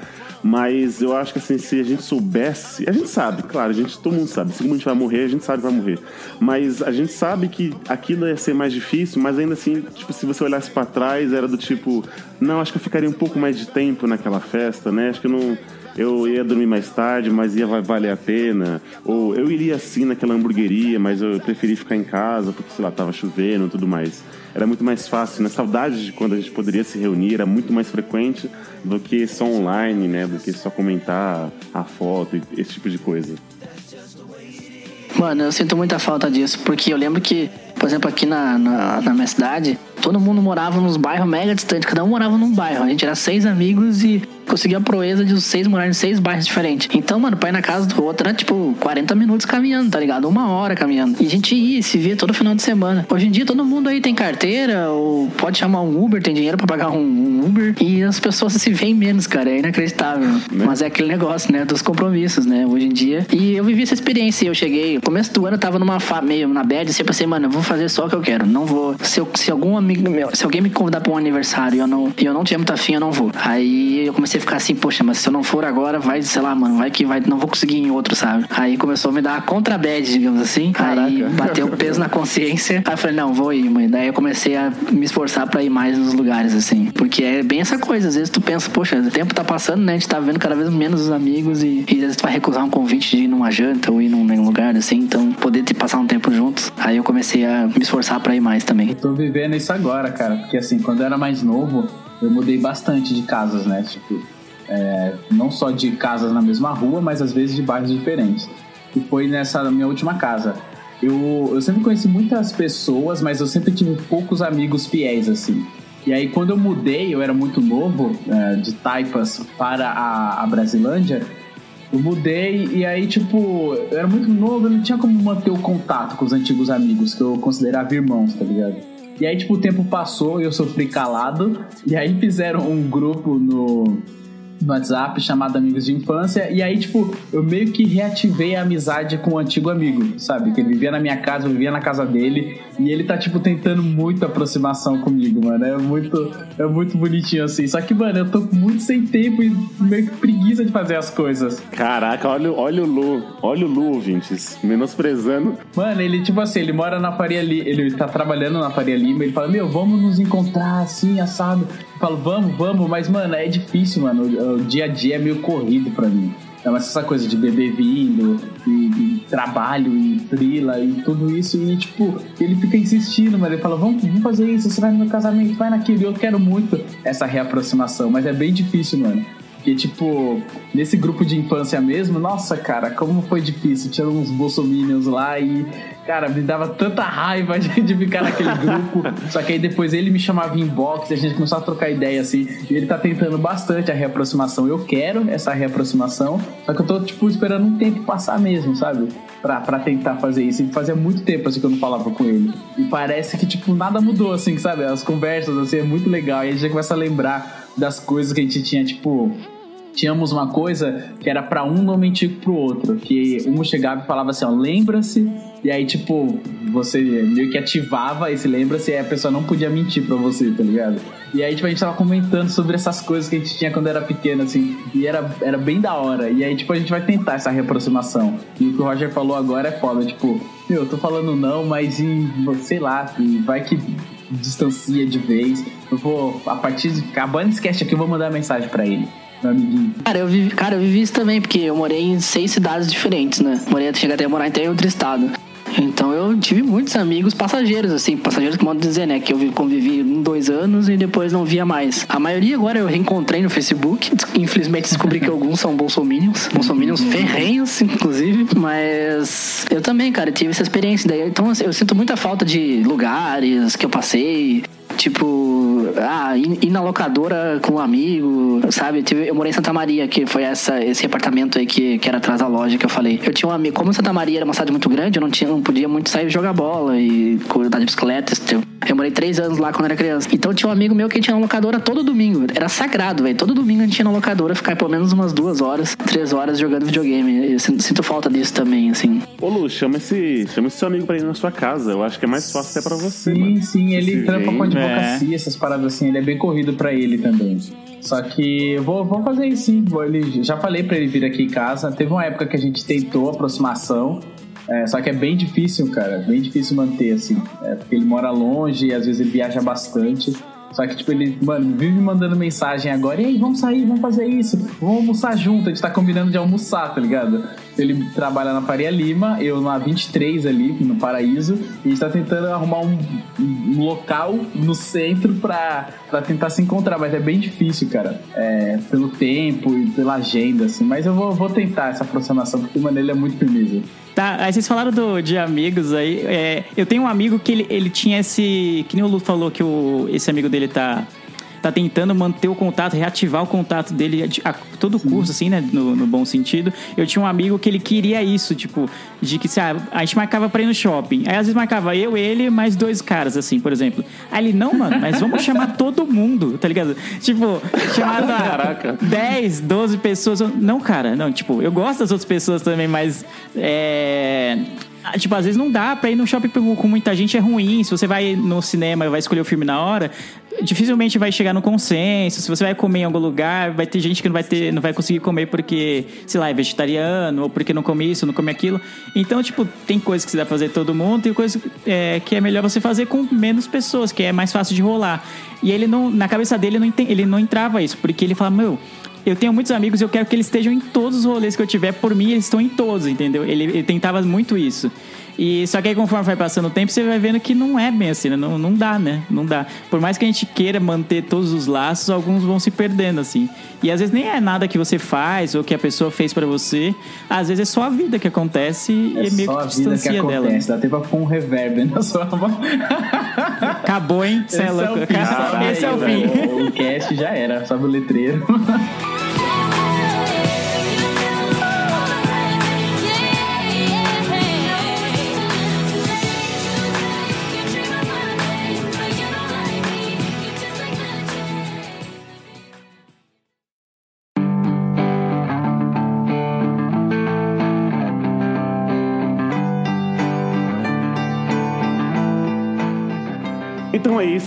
Mas eu acho que assim, se a gente soubesse. A gente sabe, claro, a gente, todo mundo sabe. Se a gente vai morrer, a gente sabe que vai morrer. Mas a gente sabe que aquilo ia ser mais difícil, mas ainda assim, tipo, se você olhasse pra trás, era do tipo, não, acho que eu ficaria um pouco mais de tempo naquela festa, né? Acho que eu não. Eu ia dormir mais tarde, mas ia va- valer a pena. Ou eu iria sim naquela hamburgueria, mas eu preferi ficar em casa porque, sei lá, tava chovendo e tudo mais. Era muito mais fácil, né? Saudade de quando a gente poderia se reunir era muito mais frequente do que só online, né? Do que só comentar a foto e esse tipo de coisa. Mano, eu sinto muita falta disso, porque eu lembro que, por exemplo, aqui na, na, na minha cidade, todo mundo morava nos bairros mega distantes, cada um morava num bairro. A gente era seis amigos e conseguia a proeza de os seis morar em seis bairros diferentes. Então, mano, pra ir na casa do outro era tipo 40 minutos caminhando, tá ligado? Uma hora caminhando. E a gente ia se via todo final de semana. Hoje em dia todo mundo aí tem carteira, ou pode chamar um Uber, tem dinheiro pra pagar um, Uber, e as pessoas se veem menos, cara. É inacreditável. Mas é aquele negócio, né? Dos compromissos, né? Hoje em dia. E eu vivi essa experiência. Eu cheguei, no começo do ano eu tava numa fa meio na bad, assim, eu pensei, mano, eu vou fazer só o que eu quero. Não vou. Se, eu- se algum amigo meu, se alguém me convidar pra um aniversário e eu não, eu não tiver muito afim, eu não vou. Aí eu comecei a ficar assim, poxa, mas se eu não for agora, vai, sei lá, mano, vai que vai, não vou conseguir em outro, sabe? Aí começou a me dar a contra bad, digamos assim. Aí bateu o peso na consciência. Aí eu falei, não, vou ir, mãe. Daí eu comecei a me esforçar pra ir mais nos lugares, assim. Porque é bem essa coisa. Às vezes tu pensa, poxa, o tempo tá passando, né? A gente tá vendo cada vez menos os amigos e, e às vezes tu vai recusar um convite de ir numa janta ou ir num, num lugar, assim. Então, poder te passar um tempo juntos. Aí eu comecei a me esforçar pra ir mais também. Tô vivendo isso agora, cara. Porque assim, quando eu era mais novo, eu mudei bastante de casas, né? Tipo, é, não só de casas na mesma rua, mas às vezes de bairros diferentes. E foi nessa minha última casa. Eu, eu sempre conheci muitas pessoas, mas eu sempre tive poucos amigos fiéis, assim. E aí, quando eu mudei, eu era muito novo, é, de Taipas para a, a Brasilândia, eu mudei e aí, tipo, eu era muito novo, eu não tinha como manter o contato com os antigos amigos, que eu considerava irmãos, tá ligado? E aí, tipo, o tempo passou e eu sofri calado. E aí fizeram um grupo no, no WhatsApp chamado Amigos de Infância. E aí, tipo, eu meio que reativei a amizade com o antigo amigo, sabe? Que ele vivia na minha casa, eu vivia na casa dele. E ele tá, tipo, tentando muito aproximação comigo, mano. É muito, é muito bonitinho assim. Só que, mano, eu tô muito sem tempo e meio que preguiça de fazer as coisas. Caraca, olha, olha o Lu, olha o Lu, ouvintes, menosprezando. Mano, ele, tipo assim, ele mora na Faria Lima, ele tá trabalhando na Faria Lima, ele fala, meu, vamos nos encontrar assim, assado. Falo, vamos, vamos, mas, mano, é difícil, mano. O, o dia a dia é meio corrido pra mim. Então, essa coisa de bebê vindo, e, e trabalho, e frila, e tudo isso, e tipo, ele fica insistindo, mas ele fala, vamos, vamos fazer isso, você vai no meu casamento, vai naquele, eu quero muito essa reaproximação, mas é bem difícil, mano. Porque, tipo, nesse grupo de infância mesmo, nossa, cara, como foi difícil. Tinha uns bolsominions lá e, cara, me dava tanta raiva de, ficar naquele grupo. Só que aí depois ele me chamava em box e a gente começou a trocar ideia, assim. E ele tá tentando bastante a reaproximação. Eu quero essa reaproximação, só que eu tô, tipo, esperando um tempo passar mesmo, sabe? Pra, pra tentar fazer isso. E fazia muito tempo, assim, que eu não falava com ele. E parece que, tipo, nada mudou, assim, sabe? As conversas, assim, é muito legal. E a gente já começa a lembrar das coisas que a gente tinha, tipo tínhamos uma coisa que era pra um não mentir pro outro. Que um chegava e falava assim, ó, lembra-se. E aí, tipo, você meio que ativava esse lembra-se e a pessoa não podia mentir pra você, tá ligado? E aí, tipo, a gente tava comentando sobre essas coisas que a gente tinha quando era pequeno, assim. E era, era bem da hora. E aí, tipo, a gente vai tentar essa reaproximação. E o que o Roger falou agora é foda. Tipo, meu, eu tô falando não, mas e, sei lá, vai que distancia de vez. Eu vou, a partir de. Acabando esse cast aqui, eu vou mandar mensagem pra ele amiguinho. Cara, eu vivi, cara, eu vivi isso também, porque eu morei em seis cidades diferentes, né? Morei, cheguei até a morar até em outro estado. Então eu tive muitos amigos passageiros, assim, passageiros que modo dizer, né? Que eu convivi dois anos e depois não via mais. A maioria agora eu reencontrei no Facebook. Infelizmente descobri que alguns são bolsominions. Bolsominions ferrenhos, inclusive. Mas eu também, cara, tive essa experiência. Daí, então assim, eu sinto muita falta de lugares que eu passei. Tipo, ah, ir, na locadora com um amigo, sabe? Eu morei em Santa Maria, que foi essa, esse apartamento aí que, que era atrás da loja que eu falei. Eu tinha um amigo, como Santa Maria era uma cidade muito grande, eu não, tinha, não podia muito sair jogar bola e andar de bicicleta. esse tipo. Eu morei três anos lá quando era criança. Então tinha um amigo meu que tinha na locadora todo domingo. Era sagrado, velho. Todo domingo a gente ia na locadora ficar pelo menos umas duas horas, três horas jogando videogame. Eu sinto, falta disso também, assim. Ô Lu, chama esse, chama esse seu amigo pra ir na sua casa. Eu acho que é mais fácil até pra você. Sim, mano. sim, ele Esse trampa com advocacia, essas paradas assim, ele é bem corrido pra ele também. Só que eu vou, vou fazer isso sim. Vou- Ele, já falei pra ele vir aqui em casa. Teve uma época que a gente tentou aproximação. É, só que é bem difícil, cara. Bem difícil manter, assim. É, porque ele mora longe e às vezes ele viaja bastante. Só que, tipo, ele, mano, vive mandando mensagem agora. E aí, vamos sair, vamos fazer isso. Vamos almoçar junto. A gente tá combinando de almoçar, tá ligado? Ele trabalha na Faria Lima, eu na 23 ali, no Paraíso. E a gente tá tentando arrumar um, um local no centro pra, pra tentar se encontrar. Mas é bem difícil, cara. É, pelo tempo e pela agenda, assim. Mas eu vou, vou tentar essa aproximação, porque, mano, ele é muito firmeza. Tá, aí vocês falaram do, de amigos aí. é, eu tenho um amigo que ele, ele tinha esse. Que nem o Lu falou que o, esse amigo dele tá. Tá tentando manter o contato, reativar o contato dele a, todo curso, assim, né? No, no bom sentido. Eu tinha um amigo que ele queria isso, tipo, de que, sabe, a gente marcava pra ir no shopping. Aí às vezes marcava eu, ele, mais dois caras, assim, por exemplo. Aí ele, não, mano, mas vamos chamar todo mundo, tá ligado? Tipo, chamava Caraca. 10, 12 pessoas. Não, cara, não, tipo, eu gosto das outras pessoas também, mas. É. Tipo, às vezes não dá pra ir no shopping com muita gente, é ruim. Se você vai no cinema e vai escolher o filme na hora, dificilmente vai chegar no consenso. Se você vai comer em algum lugar, vai ter gente que não vai, ter, não vai conseguir comer porque, sei lá, é vegetariano, ou porque não come isso, não come aquilo. Então, tipo, tem coisas que você dá pra fazer todo mundo, tem coisas é, que é melhor você fazer com menos pessoas, que é mais fácil de rolar. E ele não, na cabeça dele, não ele não entrava isso, porque ele fala, meu. Eu tenho muitos amigos eu quero que eles estejam em todos os rolês que eu tiver. Por mim, eles estão em todos, entendeu? Ele, ele tentava muito isso. E só que aí, conforme vai passando o tempo, você vai vendo que não é bem assim, né? Não, não dá, né? Não dá. Por mais que a gente queira manter todos os laços, alguns vão se perdendo, assim. E às vezes nem é nada que você faz ou que a pessoa fez pra você. Às vezes é só a vida que acontece e É meio só que a vida que dela. acontece. Dá até pra pôr um reverb na sua voz. Acabou, hein? Cê é louco. o fim, sobe Esse é o fim. velho. O cast já era, sobe o letreiro.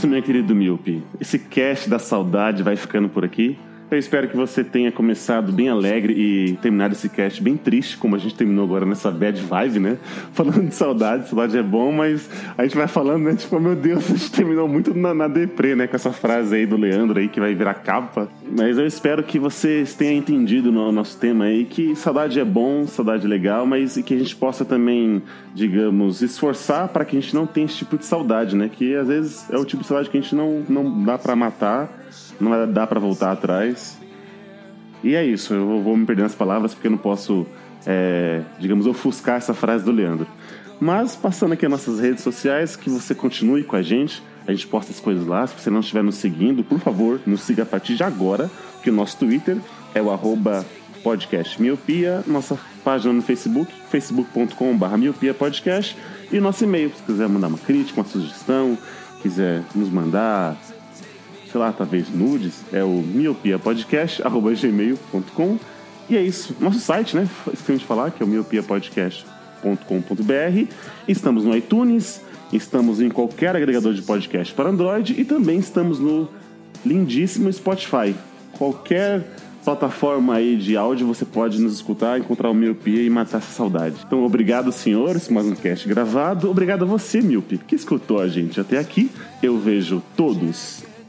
isso, meu querido Miope. Esse cast da saudade vai ficando por aqui. Eu espero que você tenha começado bem alegre e terminado esse cast bem triste, como a gente terminou agora nessa bad vibe, né? Falando de saudade, saudade é bom, mas a gente vai falando, né? Tipo, meu Deus, a gente terminou muito na, na deprê, né? Com essa frase aí do Leandro aí que vai virar capa. Mas eu espero que vocês tenham entendido no nosso tema aí que saudade é bom, saudade é legal, mas que a gente possa também, digamos, esforçar para que a gente não tenha esse tipo de saudade, né? Que às vezes é o tipo de saudade que a gente não, não dá para matar não vai dar pra voltar atrás. E é isso, eu vou me perder nas palavras porque eu não posso, é, digamos, ofuscar essa frase do Leandro. Mas, passando aqui as nossas redes sociais, que você continue com a gente. A gente posta as coisas lá. Se você não estiver nos seguindo, por favor, nos siga a partir de agora, que o nosso Twitter é o arroba podcast miopia, nossa página no Facebook, facebook.com.br miopia podcast, e nosso e-mail, se quiser mandar uma crítica, uma sugestão, quiser nos mandar sei lá, talvez nudes, é o miopiapodcast.gmail.com. E é isso. Nosso site, né? Esqueci de falar, que é o miopiapodcast.com.br. Estamos no iTunes, estamos em qualquer agregador de podcast para Android e também estamos no lindíssimo Spotify. Qualquer plataforma aí de áudio você pode nos escutar, encontrar o Miopia e matar essa saudade. Então, obrigado, senhores, mais um cast gravado. Obrigado a você, Miopi, que escutou a gente até aqui. Eu vejo todos